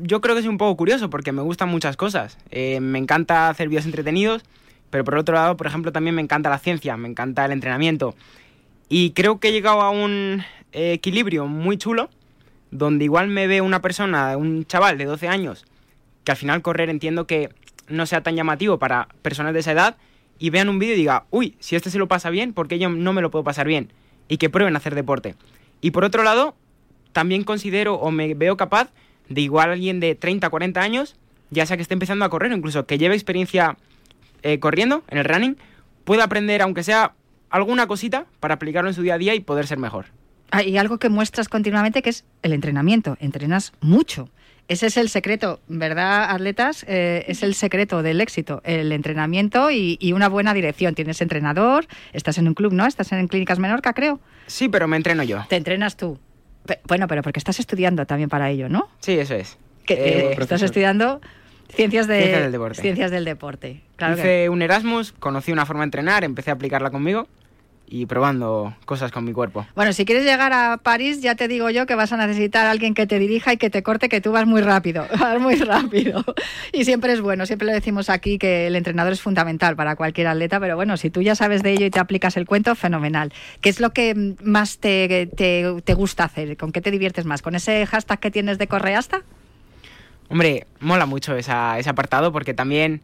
yo creo que es un poco curioso porque me gustan muchas cosas. Eh, me encanta hacer vídeos entretenidos, pero por otro lado, por ejemplo, también me encanta la ciencia, me encanta el entrenamiento. Y creo que he llegado a un equilibrio muy chulo, donde igual me ve una persona, un chaval de 12 años, que al final correr entiendo que no sea tan llamativo para personas de esa edad, y vean un vídeo y diga, uy, si este se lo pasa bien, ¿por qué yo no me lo puedo pasar bien? Y que prueben a hacer deporte. Y por otro lado, también considero o me veo capaz de igual alguien de 30, 40 años, ya sea que esté empezando a correr o incluso que lleve experiencia eh, corriendo en el running, pueda aprender, aunque sea alguna cosita, para aplicarlo en su día a día y poder ser mejor. Hay algo que muestras continuamente que es el entrenamiento. Entrenas mucho. Ese es el secreto, ¿verdad, atletas? Eh, es el secreto del éxito, el entrenamiento y, y una buena dirección. Tienes entrenador, estás en un club, ¿no? Estás en Clínicas Menorca, creo. Sí, pero me entreno yo. Te entrenas tú. Pe- Bueno, pero porque estás estudiando también para ello, ¿no? Sí, eso es. Que, Eh, estás profesor. estudiando ciencias, de, Ciencias del deporte. Ciencias del deporte. Claro que- Hice un Erasmus, conocí una forma de entrenar, empecé a aplicarla conmigo y probando cosas con mi cuerpo. Bueno, si quieres llegar a París, ya te digo yo que vas a necesitar a alguien que te dirija y que te corte, que tú vas muy rápido, (laughs) vas muy rápido. Y siempre es bueno, siempre lo decimos aquí que el entrenador es fundamental para cualquier atleta, pero bueno, si tú ya sabes de ello y te aplicas el cuento, fenomenal. ¿Qué es lo que más te, te, te gusta hacer? ¿Con qué te diviertes más? ¿Con ese hashtag que tienes de correasta? Hombre, mola mucho esa- ese apartado porque también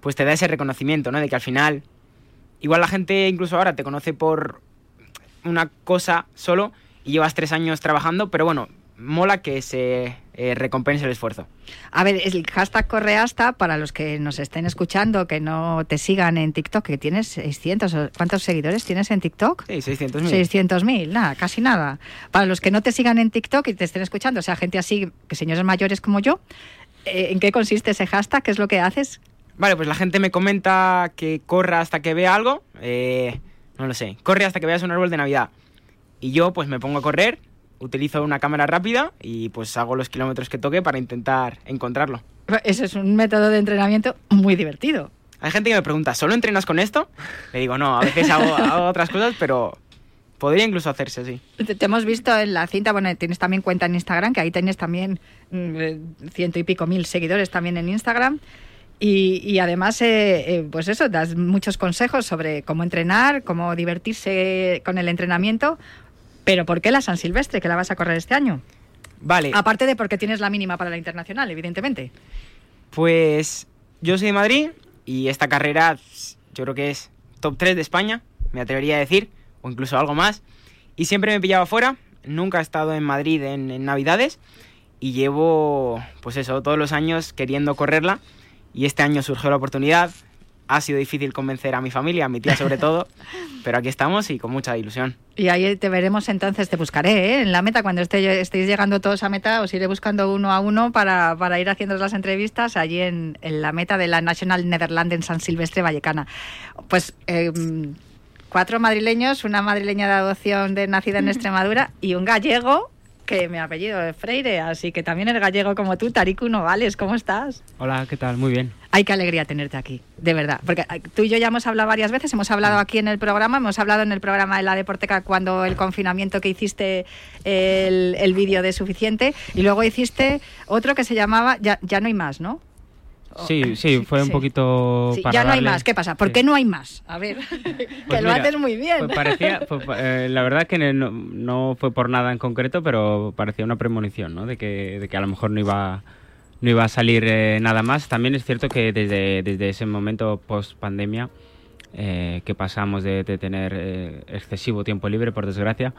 pues te da ese reconocimiento, ¿no? De que al final, igual la gente incluso ahora te conoce por una cosa solo y llevas tres años trabajando, pero bueno, mola que se eh, recompense el esfuerzo. A ver, el hashtag correasta, para los que nos estén escuchando, que no te sigan en TikTok, que tienes 600, o- ¿cuántos seguidores tienes en TikTok? Sí, 600.000. 600.000, nada, casi nada. Para los que no te sigan en TikTok y te estén escuchando, o sea, gente así, que señores mayores como yo, eh, ¿en qué consiste ese hashtag? ¿Qué es lo que haces? Vale, pues la gente me comenta que corra hasta que vea algo. eh, no lo sé. Corre hasta que veas un árbol de Navidad. Y yo pues me pongo a correr, utilizo una cámara rápida y pues hago los kilómetros que toque para intentar encontrarlo. Ese es un método de entrenamiento muy divertido. Hay gente que me pregunta, ¿solo entrenas con esto? Le digo, no, a veces hago, hago otras cosas, pero podría incluso hacerse así. Te, te hemos visto en la cinta, bueno, tienes también cuenta en Instagram, que ahí tienes también mm, eh, ciento y pico mil seguidores también en Instagram. Y, y además, eh, eh, pues eso, das muchos consejos sobre cómo entrenar, cómo divertirse con el entrenamiento. Pero ¿por qué la San Silvestre, que la vas a correr este año? Vale, Aparte de porque tienes la mínima para la internacional, evidentemente. pues yo soy de Madrid y esta carrera yo creo que es top 3 de España, me atrevería a decir, o incluso algo más. Y siempre me he pillado fuera, nunca he estado en Madrid en, en Navidades y llevo, pues eso, todos los años queriendo correrla y este año surgió la oportunidad. Ha sido difícil convencer a mi familia, a mi tía sobre todo, (laughs) pero aquí estamos y con mucha ilusión. Y ahí te veremos entonces, te buscaré ¿eh? en la meta. Cuando esté, estéis llegando todos a meta, os iré buscando uno a uno para, para ir haciendo las entrevistas allí en, en la meta de la National Netherlands en San Silvestre Vallecana. Pues eh, cuatro madrileños, una madrileña de adopción de nacida en (laughs) Extremadura y un gallego que mi apellido es Freire, así que también eres gallego como tú, Tariku Novales, ¿cómo estás? Hola, ¿qué tal? Muy bien. Ay, qué alegría tenerte aquí, de verdad. Porque eh, tú y yo ya hemos hablado varias veces, hemos hablado aquí en el programa, hemos hablado en el programa de la Deporteca cuando el confinamiento que hiciste el, el vídeo de suficiente y luego hiciste otro que se llamaba Ya, ya no hay más, ¿no? Sí, sí, fue un poquito Sí, para ya no hay más. ¿Qué pasa? ¿Por sí. qué no hay más? A ver, (laughs) que Pues lo mira, haces muy bien. pues parecía, pues, eh, la verdad que no, no fue por nada en concreto, pero parecía una premonición, ¿no? De que, de que a lo mejor no iba, no iba a salir eh, nada más. También es cierto que desde, desde ese momento post pandemia, que pasamos de, de tener eh, excesivo tiempo libre, por desgracia,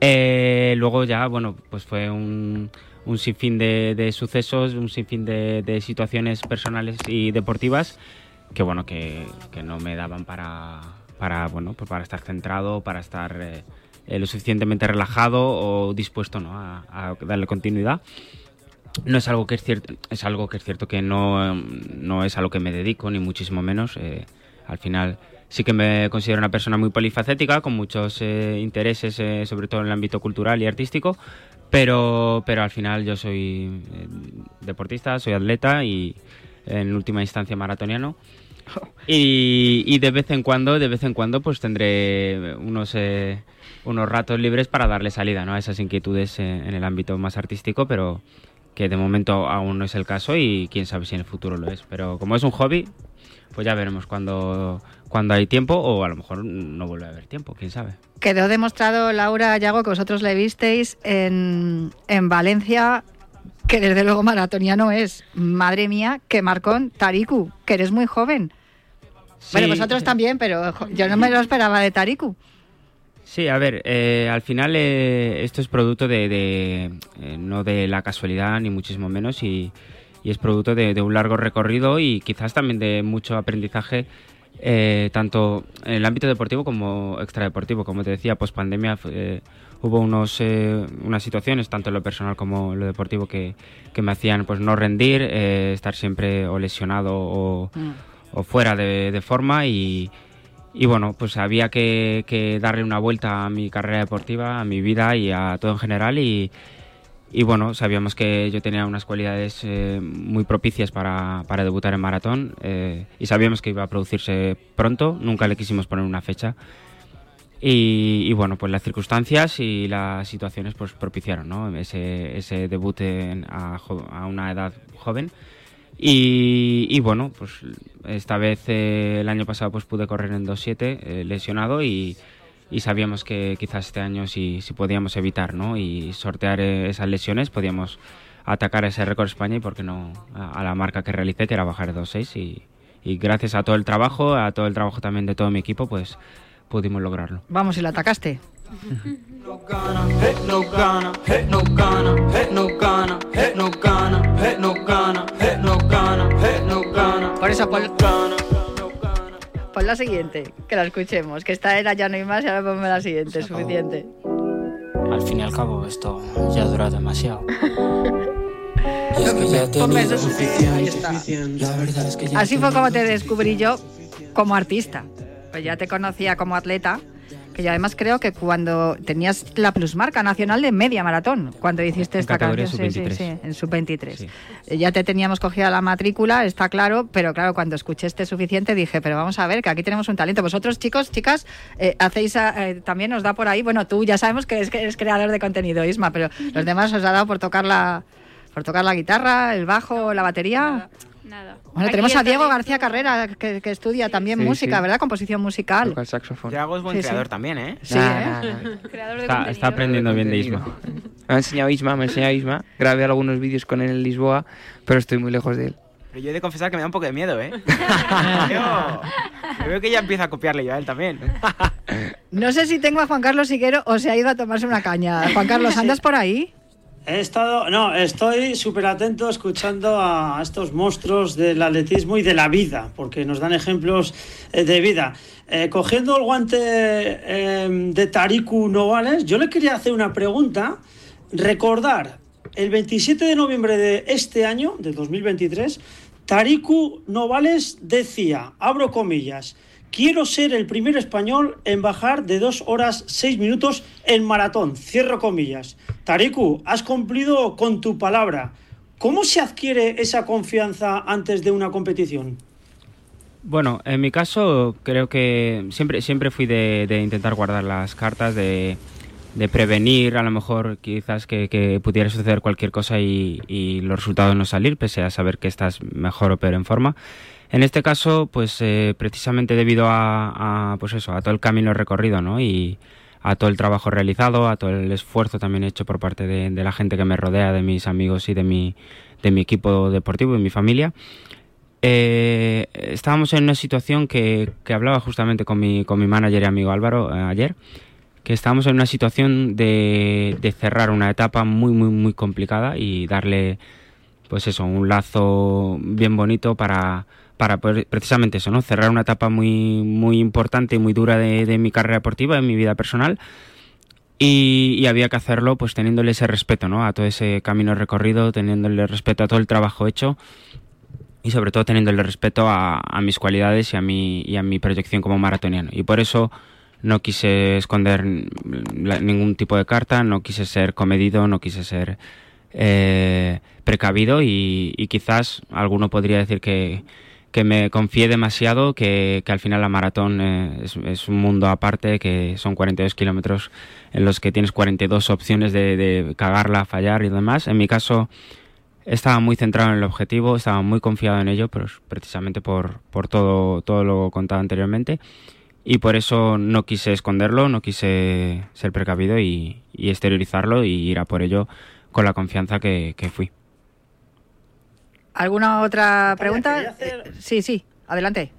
eh, luego ya, bueno, pues fue un, un sinfín de, de sucesos, un sinfín de, de situaciones personales y deportivas que, bueno, que, que no me daban para, para, bueno, pues para estar centrado, para estar eh, lo suficientemente relajado o dispuesto ¿no? a, a darle continuidad. No es algo que es cierto, es algo que es cierto que no, no es a lo que me dedico, ni muchísimo menos. eh, al final sí que me considero una persona muy polifacética, con muchos eh, intereses, eh, sobre todo en el ámbito cultural y artístico, pero, pero al final yo soy eh, deportista, soy atleta y en última instancia maratoniano. (laughs) Y, y de vez en cuando, de vez en cuando, pues tendré unos, eh, unos ratos libres para darle salida ¿no? a esas inquietudes eh, en el ámbito más artístico, pero que de momento aún no es el caso y quién sabe si en el futuro lo es. Pero como es un hobby, pues ya veremos cuando, cuando hay tiempo o a lo mejor no vuelve a haber tiempo, quién sabe. Quedó demostrado, Laura Yago, que vosotros le visteis en, en Valencia, que desde luego maratoniano es. Madre mía, que marcón, Tariku, que eres muy joven. Bueno, Sí. vosotros también, pero yo no me lo esperaba de Tariku. Sí, a ver, eh, al final eh, esto es producto de, de, eh, no de la casualidad ni muchísimo menos y, y es producto de, de un largo recorrido y quizás también de mucho aprendizaje eh, tanto en el ámbito deportivo como extradeportivo. Como te decía, post pandemia hubo unos, eh, unas situaciones, tanto en lo personal como en lo deportivo, que, que me hacían pues no rendir, eh, estar siempre o lesionado o, Mm. o fuera de, de forma y, y bueno, pues había que, que darle una vuelta a mi carrera deportiva, a mi vida y a todo en general y, y bueno, sabíamos que yo tenía unas cualidades eh, muy propicias para, para debutar en maratón eh, y sabíamos que iba a producirse pronto, nunca le quisimos poner una fecha. Y, bueno, pues las circunstancias y las situaciones pues propiciaron ¿no? ese, ese debut en- a, a una edad joven. Y, y bueno, pues esta vez eh, el año pasado pues pude correr en 2.7 eh, lesionado y, y sabíamos que quizás este año si, si podíamos evitar ¿no? y sortear eh, esas lesiones podíamos atacar ese récord España y por qué no a, a la marca que realicé que era bajar de 2.6 y, y gracias a todo el trabajo, a todo el trabajo también de todo mi equipo pues pudimos lograrlo. Vamos, y la atacaste. Por eso, pon, pon la siguiente, que la escuchemos, que esta era ya no hay más y ahora ponme la siguiente, suficiente. Al fin y al cabo, esto ya dura demasiado. Y (laughs) es que ya he Ponme eso, sí, ahí está. La verdad es que ya he Así fue como te descubrí yo como artista. Pues ya te conocía como atleta, que yo además creo que cuando tenías la plusmarca nacional de media maratón, cuando hiciste esta categoría canción, sí, sí, sub-23. sí, en sub-23. Eh, Ya te teníamos cogida la matrícula, está claro, pero claro, cuando escuché este suficiente dije, pero vamos a ver, que aquí tenemos un talento. Vosotros, chicos, chicas, eh, hacéis, eh, también os da por ahí, bueno, tú ya sabemos que eres, que eres creador de contenido, Isma, pero los demás os ha dado por tocar la, por tocar la guitarra, el bajo, la batería. Nada. Bueno, Aquí tenemos a Diego Diego. García Carrera, que, que estudia también Sí, música, sí. ¿verdad? Composición musical. Toca el saxofón. Diago es buen Sí, sí. creador también, ¿eh? Sí, Nah, ¿eh? nah, nah. (laughs) Creador de Está, está aprendiendo bien de Isma. Me ha enseñado Isma, me ha enseñado Isma. Grabé algunos vídeos con él en Lisboa, pero estoy muy lejos de él. Pero yo he de confesar que me da un poco de miedo, ¿eh? (laughs) yo, yo veo que ya empieza a copiarle yo a él también. No sé si tengo a Juan Carlos Higuero o se ha ido a tomarse una caña. Juan Carlos, ¿andas por ahí? He estado, no, estoy súper atento escuchando a estos monstruos del atletismo y de la vida, porque nos dan ejemplos eh, de vida. Eh, cogiendo el guante eh, de Tariku Novales, yo le quería hacer una pregunta. Recordar, el 27 de noviembre de este año, de 2023, Tariku Novales decía, abro comillas, quiero ser el primer español en bajar de 2 horas 6 minutos en maratón, cierro comillas. Tariku, has cumplido con tu palabra. ¿Cómo se adquiere esa confianza antes de una competición? Bueno, en mi caso creo que siempre, siempre fui de, intentar guardar las cartas, de, prevenir a lo mejor quizás que, pudiera suceder cualquier cosa y los resultados no salir, pese a saber que estás mejor o peor en forma. En este caso, pues eh, precisamente debido a, a, pues eso, a todo el camino recorrido, ¿no? Y a todo el trabajo realizado, a todo el esfuerzo también hecho por parte de, la gente que me rodea, de mis amigos y de mi, de mi equipo deportivo y mi familia. Eh, estábamos en una situación que, que hablaba justamente con mi, con mi manager y amigo Álvaro eh, ayer, que estábamos en una situación de, de cerrar una etapa muy, muy, muy complicada y darle, pues eso, un lazo bien bonito para, para poder, precisamente eso, ¿no? Cerrar una etapa muy, muy importante y muy dura de, mi carrera deportiva, de mi vida personal. Y, había que hacerlo pues teniéndole ese respeto, ¿no? A todo ese camino recorrido, teniéndole respeto a todo el trabajo hecho y sobre todo teniéndole respeto a, mis cualidades y a mi, y a mi proyección como maratoniano. Y por eso no quise esconder ningún tipo de carta, no quise ser comedido, no quise ser eh, precavido y quizás alguno podría decir que, que me confié demasiado, que, que al final la maratón eh, es, un mundo aparte, que son 42 kilómetros en los que tienes 42 opciones de, cagarla, fallar y demás. En mi caso estaba muy centrado en el objetivo, estaba muy confiado en ello, pero precisamente por, por todo, todo lo contado anteriormente. Y por eso no quise esconderlo, no quise ser precavido y, y exteriorizarlo y ir a por ello con la confianza que fui. ¿Alguna otra pregunta? Eh, Sí, sí, adelante.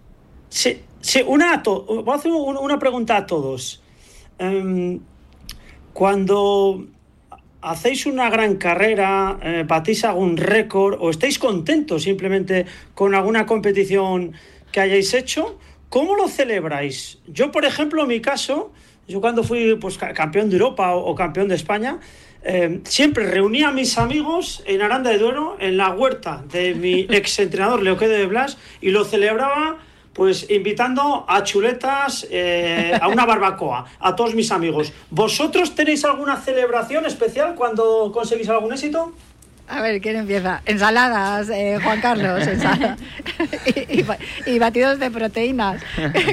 Sí, sí, una a to- voy a hacer un- una pregunta a todos. Em, cuando hacéis una gran carrera, eh, batís algún récord o estáis contentos simplemente con alguna competición que hayáis hecho, ¿cómo lo celebráis? Yo, por ejemplo, en mi caso, yo cuando fui pues, ca- campeón de Europa o, o campeón de España, eh, siempre reunía a mis amigos en Aranda de Duero, en la huerta de mi (laughs) exentrenador Leoquedo de Blas, y lo celebraba pues invitando a chuletas, eh, a una barbacoa, a todos mis amigos. ¿Vosotros tenéis alguna celebración especial cuando conseguís algún éxito? A ver, ¿quién empieza? Ensaladas, eh, Juan Carlos, ensala- (laughs) (laughs) y, y batidos de proteínas.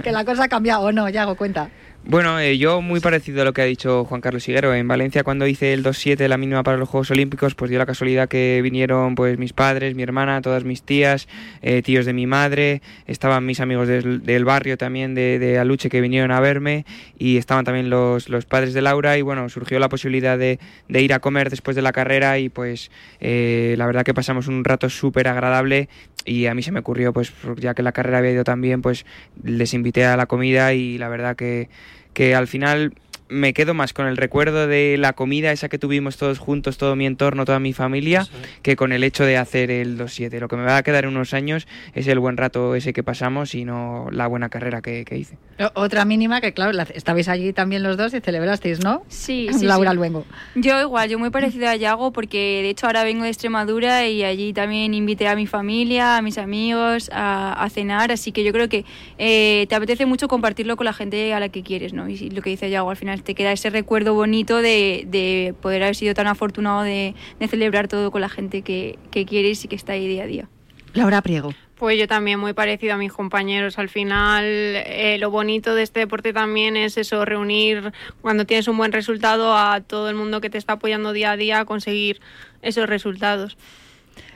que la cosa ha cambiado o no, ya hago cuenta. Bueno, eh, yo muy parecido a lo que ha dicho Juan Carlos Higuero. En Valencia cuando hice el 2-7, la mínima para los Juegos Olímpicos, pues dio la casualidad que vinieron pues mis padres, mi hermana, todas mis tías, eh, tíos de mi madre, estaban mis amigos del, del barrio también de, Aluche que vinieron a verme y estaban también los, los padres de Laura y bueno, surgió la posibilidad de, de ir a comer después de la carrera y pues eh, la verdad que pasamos un rato súper agradable y a mí se me ocurrió pues ya que la carrera había ido tan bien pues les invité a la comida y la verdad que, que al final me quedo más con el recuerdo de la comida esa que tuvimos todos juntos, todo mi entorno, toda mi familia, que con el hecho de hacer el 2-7. Lo que me va a quedar en unos años es el buen rato ese que pasamos y no la buena carrera que, que hice. Otra mínima que, claro, la- estabais allí también los dos y celebrasteis, ¿no? Sí, sí, Laura sí. Luengo. Yo igual, yo muy parecida a Yago porque de hecho ahora vengo de Extremadura y allí también invité a mi familia, a mis amigos a, a cenar, así que yo creo que eh, te apetece mucho compartirlo con la gente a la que quieres, ¿no? Y lo que dice Yago, al final te queda ese recuerdo bonito de, de poder haber sido tan afortunado de, de celebrar todo con la gente que, que quieres y que está ahí día a día. Laura Priego. Pues yo también muy parecido a mis compañeros. Al final, eh, lo bonito de este deporte también es eso, reunir cuando tienes un buen resultado a todo el mundo que te está apoyando día a día a conseguir esos resultados.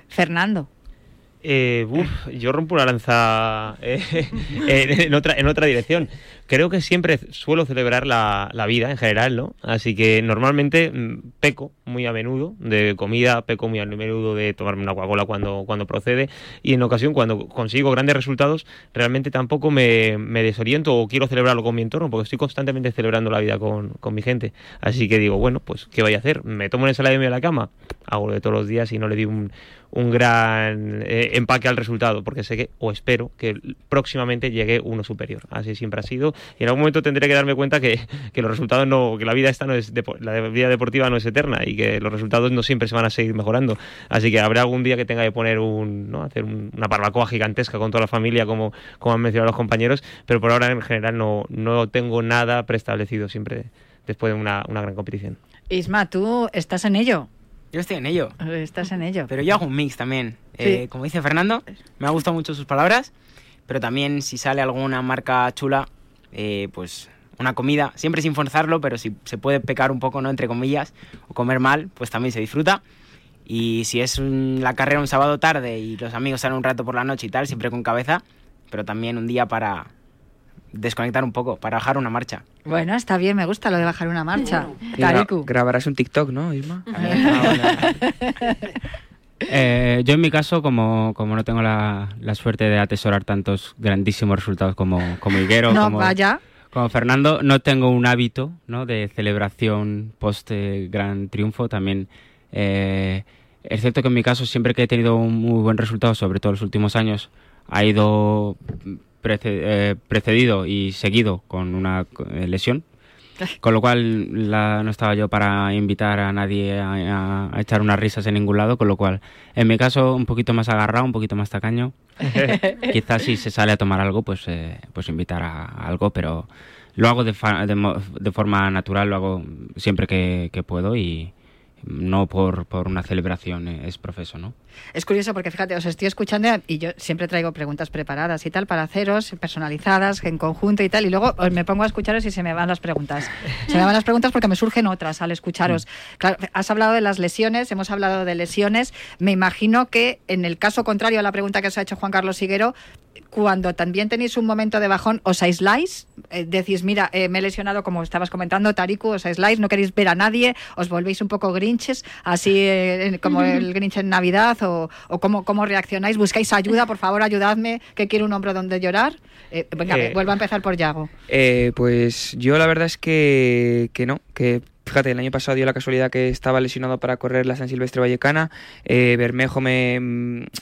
Fernando. Eh, yo rompo una lanza eh, (laughs) en, otra, en otra dirección. Creo que siempre suelo celebrar la, la vida en general, ¿no? Así que normalmente mm, peco muy a menudo de comida, peco muy a menudo de tomarme una Coca-Cola cuando, cuando procede y en ocasión cuando consigo grandes resultados realmente tampoco me, me desoriento o quiero celebrarlo con mi entorno porque estoy constantemente celebrando la vida con, con mi gente. Así que digo, bueno, pues ¿qué voy a hacer? ¿Me tomo una ensalada de medio de la cama? Hago lo de todos los días y no le di un, un gran eh, empaque al resultado, porque sé que, o espero, que próximamente llegue uno superior. Así siempre ha sido. Y en algún momento tendré que darme cuenta que, que los resultados no, que la vida esta no es la vida deportiva no es eterna y que los resultados no siempre se van a seguir mejorando. Así que habrá algún día que tenga que poner un, ¿no? hacer un- una barbacoa gigantesca con toda la familia, como, como han mencionado los compañeros, pero por ahora en general no, no tengo nada preestablecido siempre después de una, una gran competición. Isma, tú estás en ello. Yo estoy en ello. Estás en ello. Pero yo hago un mix también. Sí. Eh, como dice Fernando, me ha gustado mucho sus palabras, pero también si sale alguna marca chula, eh, pues una comida, siempre sin forzarlo, pero si se puede pecar un poco, ¿no? Entre comillas, o comer mal, pues también se disfruta. Y si es un- la carrera un sábado tarde y los amigos salen un rato por la noche y tal, siempre con cabeza, pero también un día para desconectar un poco, para bajar una marcha. Bueno, está bien, me gusta lo de bajar una marcha. Gra- grabarás un TikTok, ¿no, Isma? (laughs) Eh, yo en mi caso, como, como no tengo la, la suerte de atesorar tantos grandísimos resultados como, como Higuero, No, como, vaya. como Fernando, no tengo un hábito ¿no? de celebración post eh, gran triunfo. También eh, es cierto que en mi caso, siempre que he tenido un muy buen resultado, sobre todo en los últimos años, ha ido prece- eh, precedido y seguido con una eh, lesión. (laughs) Con lo cual la- no estaba yo para invitar a nadie a, a- a echar unas risas en ningún lado, con lo cual en mi caso un poquito más agarrado, un poquito más tacaño. (laughs) Quizás si se sale a tomar algo, pues, eh, pues invitar a, a algo, pero lo hago de, fa- de, de forma natural, lo hago siempre que, que puedo y no por, por una celebración eh, es profeso, ¿no? Es curioso porque fíjate, os estoy escuchando y yo siempre traigo preguntas preparadas y tal para haceros, personalizadas, en conjunto y tal, y luego os me pongo a escucharos y se me van las preguntas. Se me van las preguntas porque me surgen otras al escucharos. Claro, has hablado de las lesiones, hemos hablado de lesiones. Me imagino que en el caso contrario a la pregunta que os ha hecho Juan Carlos Higuero, cuando también tenéis un momento de bajón, os aisláis, Eh, decís, mira, eh, me he lesionado, como estabas comentando, Tariku, os aisláis, no queréis ver a nadie, os volvéis un poco grinches, así eh, como (laughs) el grinch en Navidad, o, o cómo, cómo reaccionáis, buscáis ayuda, por favor, ayudadme, que quiero un hombro donde llorar. Eh, venga, Eh, vuelvo a empezar por Yago. Eh, pues yo la verdad es que, que no, que fíjate, el año pasado dio la casualidad que estaba lesionado para correr la San Silvestre Vallecana. Eh, Bermejo me,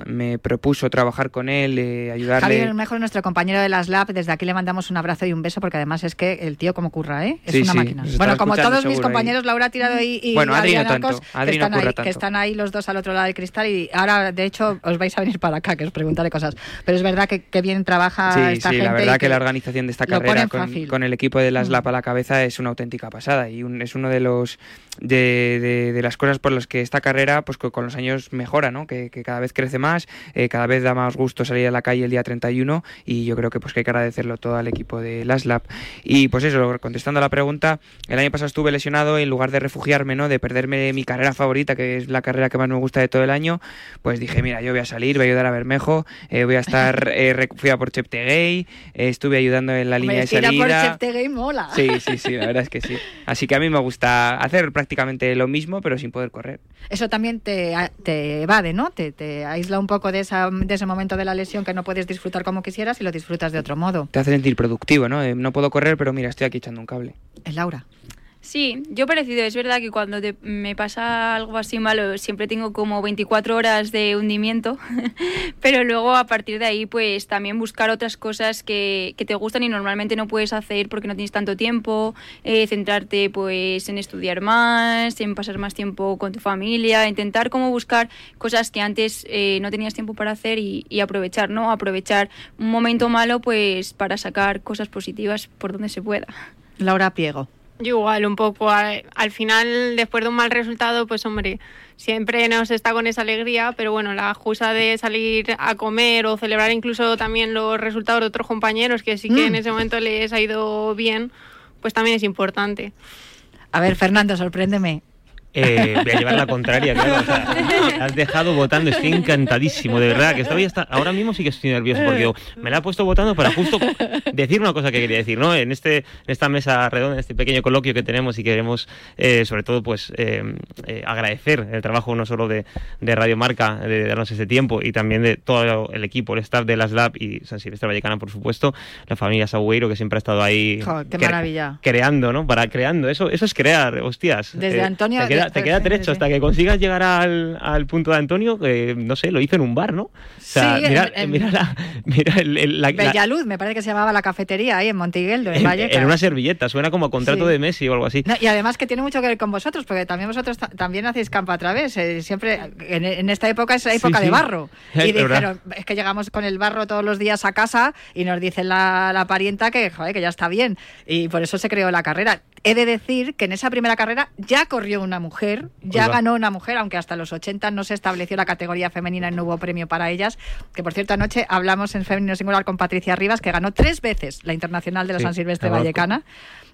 me, propuso trabajar con él, eh, ayudarle. Javier Bermejo es nuestro compañero de las Lab. Desde aquí le mandamos un abrazo y un beso porque además es que el tío como curra, ¿eh? Es una máquina. Bueno, como todos mis compañeños, Laura ha tirado y, y bueno, Adri no tanto. que, están ahí, que están ahí los dos al otro lado del cristal y ahora, de hecho, os vais a venir para acá que os preguntaré cosas. Pero es verdad que, que bien trabaja sí, esta sí, gente. la verdad que, la organización de esta carrera con, el equipo de las mm. LAP a la cabeza es una auténtica pasada y es uno de los de, de, las cosas por las que esta carrera pues con, los años mejora, ¿no? Que, cada vez crece más, eh, cada vez da más gusto salir a la calle el día 31 y yo creo que pues que hay que agradecerlo todo al equipo de las LAP. Y pues eso, contestando a la pregunta, el año pasado estuve lesionado y en lugar de refugiarme, ¿no? De perderme mi carrera favorita, que es la carrera que más me gusta de todo el año, pues dije, mira, yo voy a salir, voy a ayudar a Bermejo, eh, voy a estar, (laughs) eh, fui a por Cheptegei, estuve ayudando en la línea de salida. por mola. Sí, sí, sí, la verdad es que sí. Así que a mí me hacer prácticamente lo mismo, pero sin poder correr. Eso también te, te evade, ¿no? Te, te aísla un poco de, esa, de ese momento de la lesión que no puedes disfrutar como quisieras y lo disfrutas de otro modo. Te hace sentir productivo, ¿no? Eh, no puedo correr, pero mira, estoy aquí echando un cable. Es Laura. Sí, yo parecido. Es verdad que cuando me pasa algo así malo siempre tengo como 24 horas de hundimiento, (laughs) pero luego a partir de ahí pues también buscar otras cosas que, que te gustan y normalmente no puedes hacer porque no tienes tanto tiempo, eh, centrarte pues en estudiar más, en pasar más tiempo con tu familia, intentar como buscar cosas que antes eh, no tenías tiempo para hacer y, y aprovechar, ¿no? Aprovechar un momento malo pues para sacar cosas positivas por donde se pueda. Laura Piego. Yo igual, un poco. Al final, después de un mal resultado, pues hombre, siempre nos está con esa alegría, pero bueno, la excusa de salir a comer o celebrar incluso también los resultados de otros compañeros, que sí que en mm. ese momento les ha ido bien, pues también es importante. A ver, Fernando, sorpréndeme. Eh, voy a llevar la contraria, claro. has dejado votando, estoy encantadísimo, de verdad, que estoy hasta, ahora mismo sí que estoy nervioso porque me la he puesto votando para justo decir una cosa que quería decir, ¿no? En este, en esta mesa redonda, en este pequeño coloquio que tenemos y queremos, eh, sobre todo, pues eh, agradecer el trabajo no solo de, de Radio Marca, de darnos ese tiempo y también de todo el equipo, el staff de las Lab y San Silvestre Vallecana, por supuesto, la familia Sagüeiro que siempre ha estado ahí qué maravilla. creando, ¿no? Para creando, eso, eso es crear, hostias. Desde Antonio te queda derecho hasta que consigas llegar al, al punto de Antonio, que no sé, lo hizo en un bar, ¿no? O sea, sí, mira, mira, la, mira el, la, Bellaluz, me parece que se llamaba la cafetería ahí en Montigueldo, en, Vallecas. En una servilleta, suena como a contrato de Messi o algo así. y además que tiene mucho que ver con vosotros, porque también vosotros también hacéis campo a través. Eh, siempre, en, esta época es época de barro. (laughs) Y dijeron, es que llegamos con el barro todos los días a casa y nos dice la, la parienta que, joder, que ya está bien. Y por eso se creó la carrera. He de decir que en esa primera carrera ya corrió una mujer, ya ganó una mujer, aunque hasta los 80 no se estableció la categoría femenina y no hubo premio para ellas. Que por cierto, anoche hablamos en Femenino Singular con Patricia Rivas, que ganó tres veces la Internacional de la San Silvestre Vallecana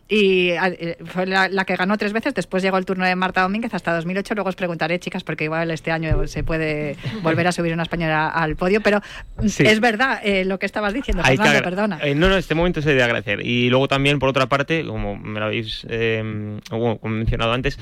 y eh, fue la, que ganó tres veces. Después llegó el turno de Marta Domínguez hasta 2008. Luego os preguntaré, chicas, porque igual este año se puede volver a subir una española al podio. Pero es verdad eh, lo que estabas diciendo, Fernando, perdona. Eh, no, no, este momento se de agradecer. Y luego también, por otra parte, como me lo habéis como mencionado antes,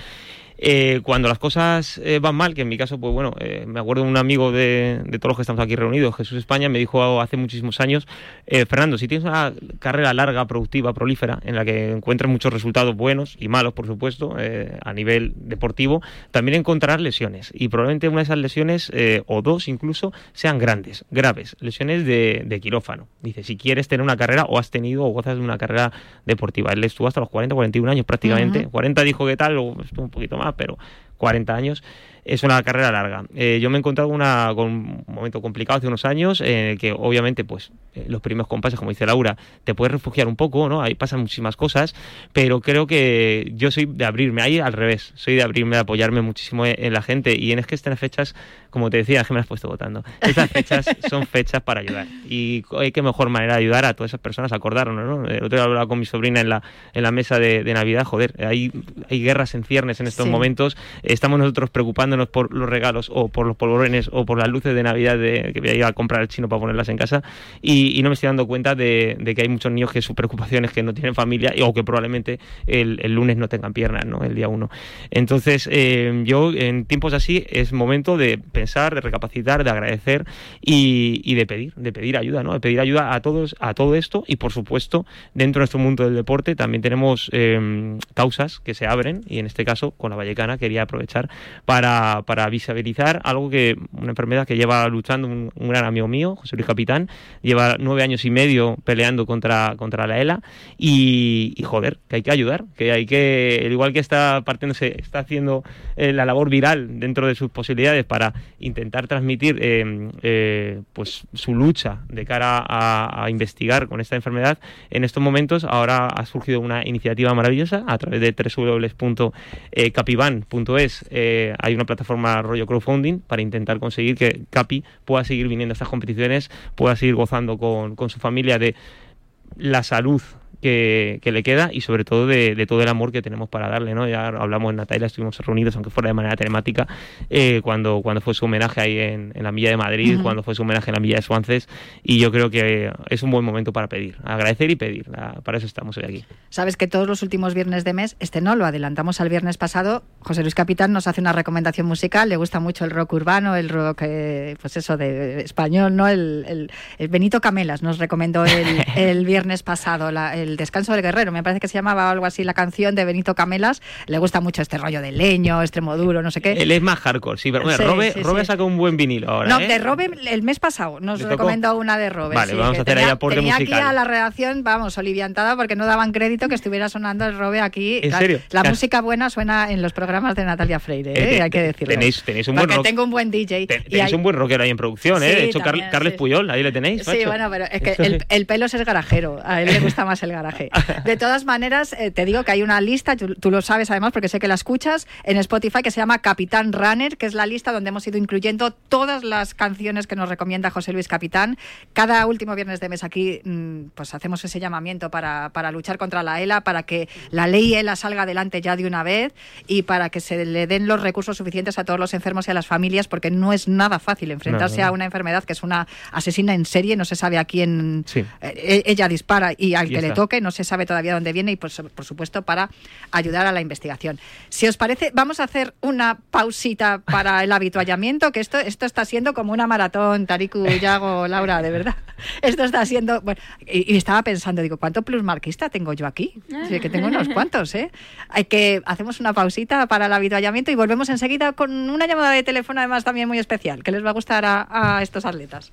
eh, cuando las cosas eh, van mal, que en mi caso, pues bueno, eh, me acuerdo de un amigo de, todos los que estamos aquí reunidos, Jesús España, me dijo hace muchísimos años, Fernando, si tienes una carrera larga, productiva, prolífera, en la que encuentres muchos resultados buenos y malos, por supuesto, a nivel deportivo, también encontrarás lesiones. Y probablemente una de esas lesiones, o dos incluso, sean grandes, graves, lesiones de, quirófano. Dice, si quieres tener una carrera, o has tenido o gozas de una carrera deportiva. Él estuvo hasta los 40, 41 años prácticamente. 40 dijo que tal, o estuvo un poquito más pero 40 años es una carrera larga. Eh, yo me he encontrado una, con un momento complicado hace unos años, en el que obviamente pues eh, los primeros compases, como dice Laura, te puedes refugiar un poco, ¿no? Ahí pasan muchísimas cosas, pero creo que yo soy de abrirme, ahí al revés, soy de abrirme, de apoyarme muchísimo en, la gente y en es que estas fechas, como te decía, que me has puesto votando, estas fechas (laughs) son fechas para ayudar y hay que mejor manera de ayudar a todas esas personas a acordarnos, ¿no? El otro día hablaba con mi sobrina en la, en la mesa de, Navidad, joder, hay, hay guerras en ciernes en estos momentos, estamos nosotros preocupándonos por los regalos o por los polvorones o por las luces de Navidad que voy a ir a comprar al chino para ponerlas en casa y, no me estoy dando cuenta de, que hay muchos niños que su preocupación es que no tienen familia o que probablemente el, lunes no tengan piernas, ¿no? El día uno. Entonces, eh, yo en tiempos así es momento de pensar, de recapacitar, de agradecer y, de pedir, de pedir ayuda, ¿no? De pedir ayuda a todos, a todo esto y por supuesto, dentro de nuestro mundo del deporte también tenemos eh, causas que se abren y en este caso con la Vallecana quería aprovechar para, para visibilizar algo que, una enfermedad que lleva luchando un, gran amigo mío, José Luis Capitán, lleva nueve años y medio peleando contra, contra la ELA y, joder, que hay que ayudar, que hay que, al igual que está partiéndose, está haciendo eh, la labor viral dentro de sus posibilidades para intentar transmitir eh, eh, pues su lucha de cara a, a, investigar con esta enfermedad, en estos momentos ahora ha surgido una iniciativa maravillosa a través de www.capivan.es eh, hay una plataforma rollo crowdfunding para intentar conseguir que Capi pueda seguir viniendo a estas competiciones, pueda seguir gozando con, con su familia de la salud que, le queda y sobre todo de, todo el amor que tenemos para darle, ¿no? Ya hablamos en Natalia, estuvimos reunidos, aunque fuera de manera telemática, eh, cuando, cuando fue su homenaje ahí en, la Villa de Madrid, cuando fue su homenaje en la Villa de Suances, y yo creo que es un buen momento para pedir, agradecer y pedir, para eso estamos hoy aquí. Sabes que todos los últimos viernes de mes, este no, lo adelantamos al viernes pasado, José Luis Capitán nos hace una recomendación musical, le gusta mucho el rock urbano, el rock, eh, pues eso, de español, ¿no? El, Benito Camelas nos recomendó el, (laughs) el viernes pasado, la, el Descanso del Guerrero, me parece que se llamaba algo así la canción de Benito Camelas. Le gusta mucho este rollo de leño, extremo duro, no sé qué. Él es más hardcore, sí, pero bueno, Robe, ha sacado un buen vinilo ahora. No, ¿eh? de Robe el mes pasado nos recomendó una de Robe. Vale, vamos a hacer ahí aporte tenía musical. aquí a la redacción, vamos, oliviantada porque no daban crédito que estuviera sonando el Robe aquí. ¿En serio? La, música buena suena en los programas de Natalia Freire, ¿eh? hay que decirlo. Tenéis, tenéis un buen Porque tengo un buen DJ. tenéis un buen rockero ahí en producción, ¿eh? de hecho, Carles Puyol, ahí le tenéis. Sí, bueno, pero es que el, el pelo es garajero, a él le gusta más el garaje. De todas maneras, eh, te digo que hay una lista, tú, lo sabes además porque sé que la escuchas, en Spotify que se llama Capitán Runner, que es la lista donde hemos ido incluyendo todas las canciones que nos recomienda José Luis Capitán. Cada último viernes de mes aquí mm, pues hacemos ese llamamiento para, para luchar contra la ELA, para que la ley ELA salga adelante ya de una vez y para que se le den los recursos suficientes a todos los enfermos y a las familias, porque no es nada fácil enfrentarse a una enfermedad que es una asesina en serie, no se sabe a quién eh, ella dispara y al que le toque, no se sabe todavía dónde viene y por supuesto para ayudar a la investigación. Si os parece, vamos a hacer una pausita para el habituallamiento, que esto, esto está siendo como una maratón, Tariku, Yago, Laura, de verdad. Esto está siendo... Y, estaba pensando, digo, ¿cuánto plusmarquista tengo yo aquí? Sí, que tengo unos cuantos, ¿eh? Hay que... Hacemos una pausita para el habituallamiento y volvemos enseguida con una llamada de teléfono además también muy especial, que les va a gustar a estos atletas.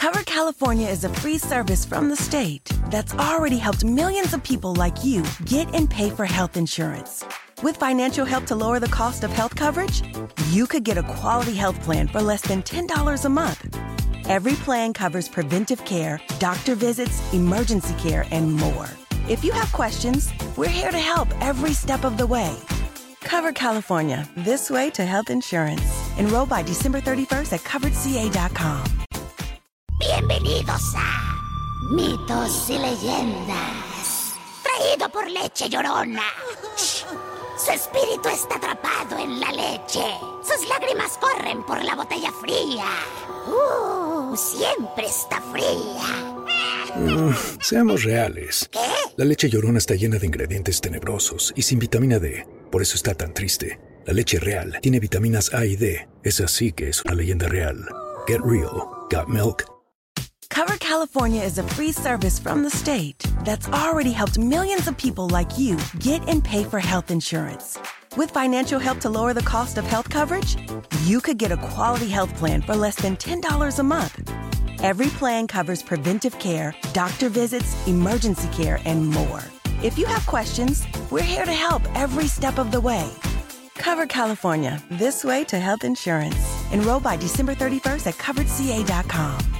Cover California is a free service from the state that's already helped millions of people like you get and pay for health insurance. With financial help to lower the cost of health coverage, you could get a quality health plan for less than $10 a month. Every plan covers preventive care, doctor visits, emergency care, and more. If you have questions, we're here to help every step of the way. Cover California, this way to health insurance. Enroll by December 31st at coveredca.com. Bienvenidos a Mitos y Leyendas. Traído por leche llorona. Su espíritu está atrapado en la leche. Sus lágrimas corren por la botella fría. Uh, siempre está fría. Seamos reales. ¿Qué? La leche llorona está llena de ingredientes tenebrosos y sin vitamina D. Por eso está tan triste. La leche real tiene vitaminas A y D. Es así que es una leyenda real. Get real. Got milk. Cover California is a free service from the state that's already helped millions of people like you get and pay for health insurance. With financial help to lower the cost of health coverage, you could get a quality health plan for less than $10 a month. Every plan covers preventive care, doctor visits, emergency care, and more. If you have questions, we're here to help every step of the way. Cover California, this way to health insurance. Enroll by December 31st at coveredca.com.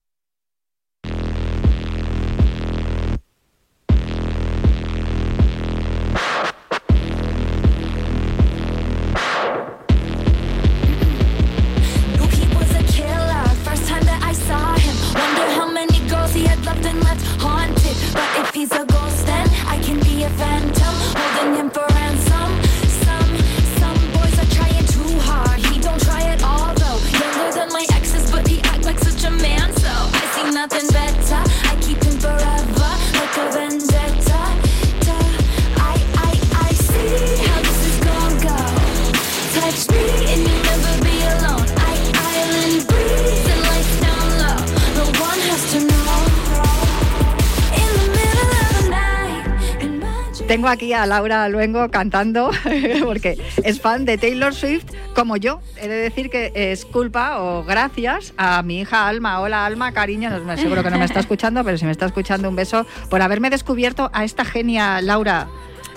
Tengo aquí a Laura Luengo cantando (laughs) porque es fan de Taylor Swift como yo. He de decir que es culpa o gracias a mi hija Alma. Hola Alma, cariño. Seguro que no me está escuchando, pero si me está escuchando un beso por haberme descubierto a esta genia Laura.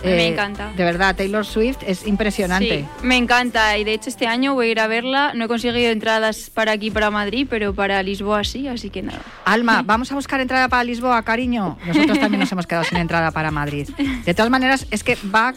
Eh, Me encanta. De verdad, Taylor Swift es impresionante. Sí, me encanta y de hecho este año voy a ir a verla. No he conseguido entradas para aquí, para Madrid, pero para Lisboa sí, así que nada. Alma, vamos a buscar entrada para Lisboa, cariño. Nosotros también nos hemos quedado sin entrada para Madrid. De todas maneras, es que va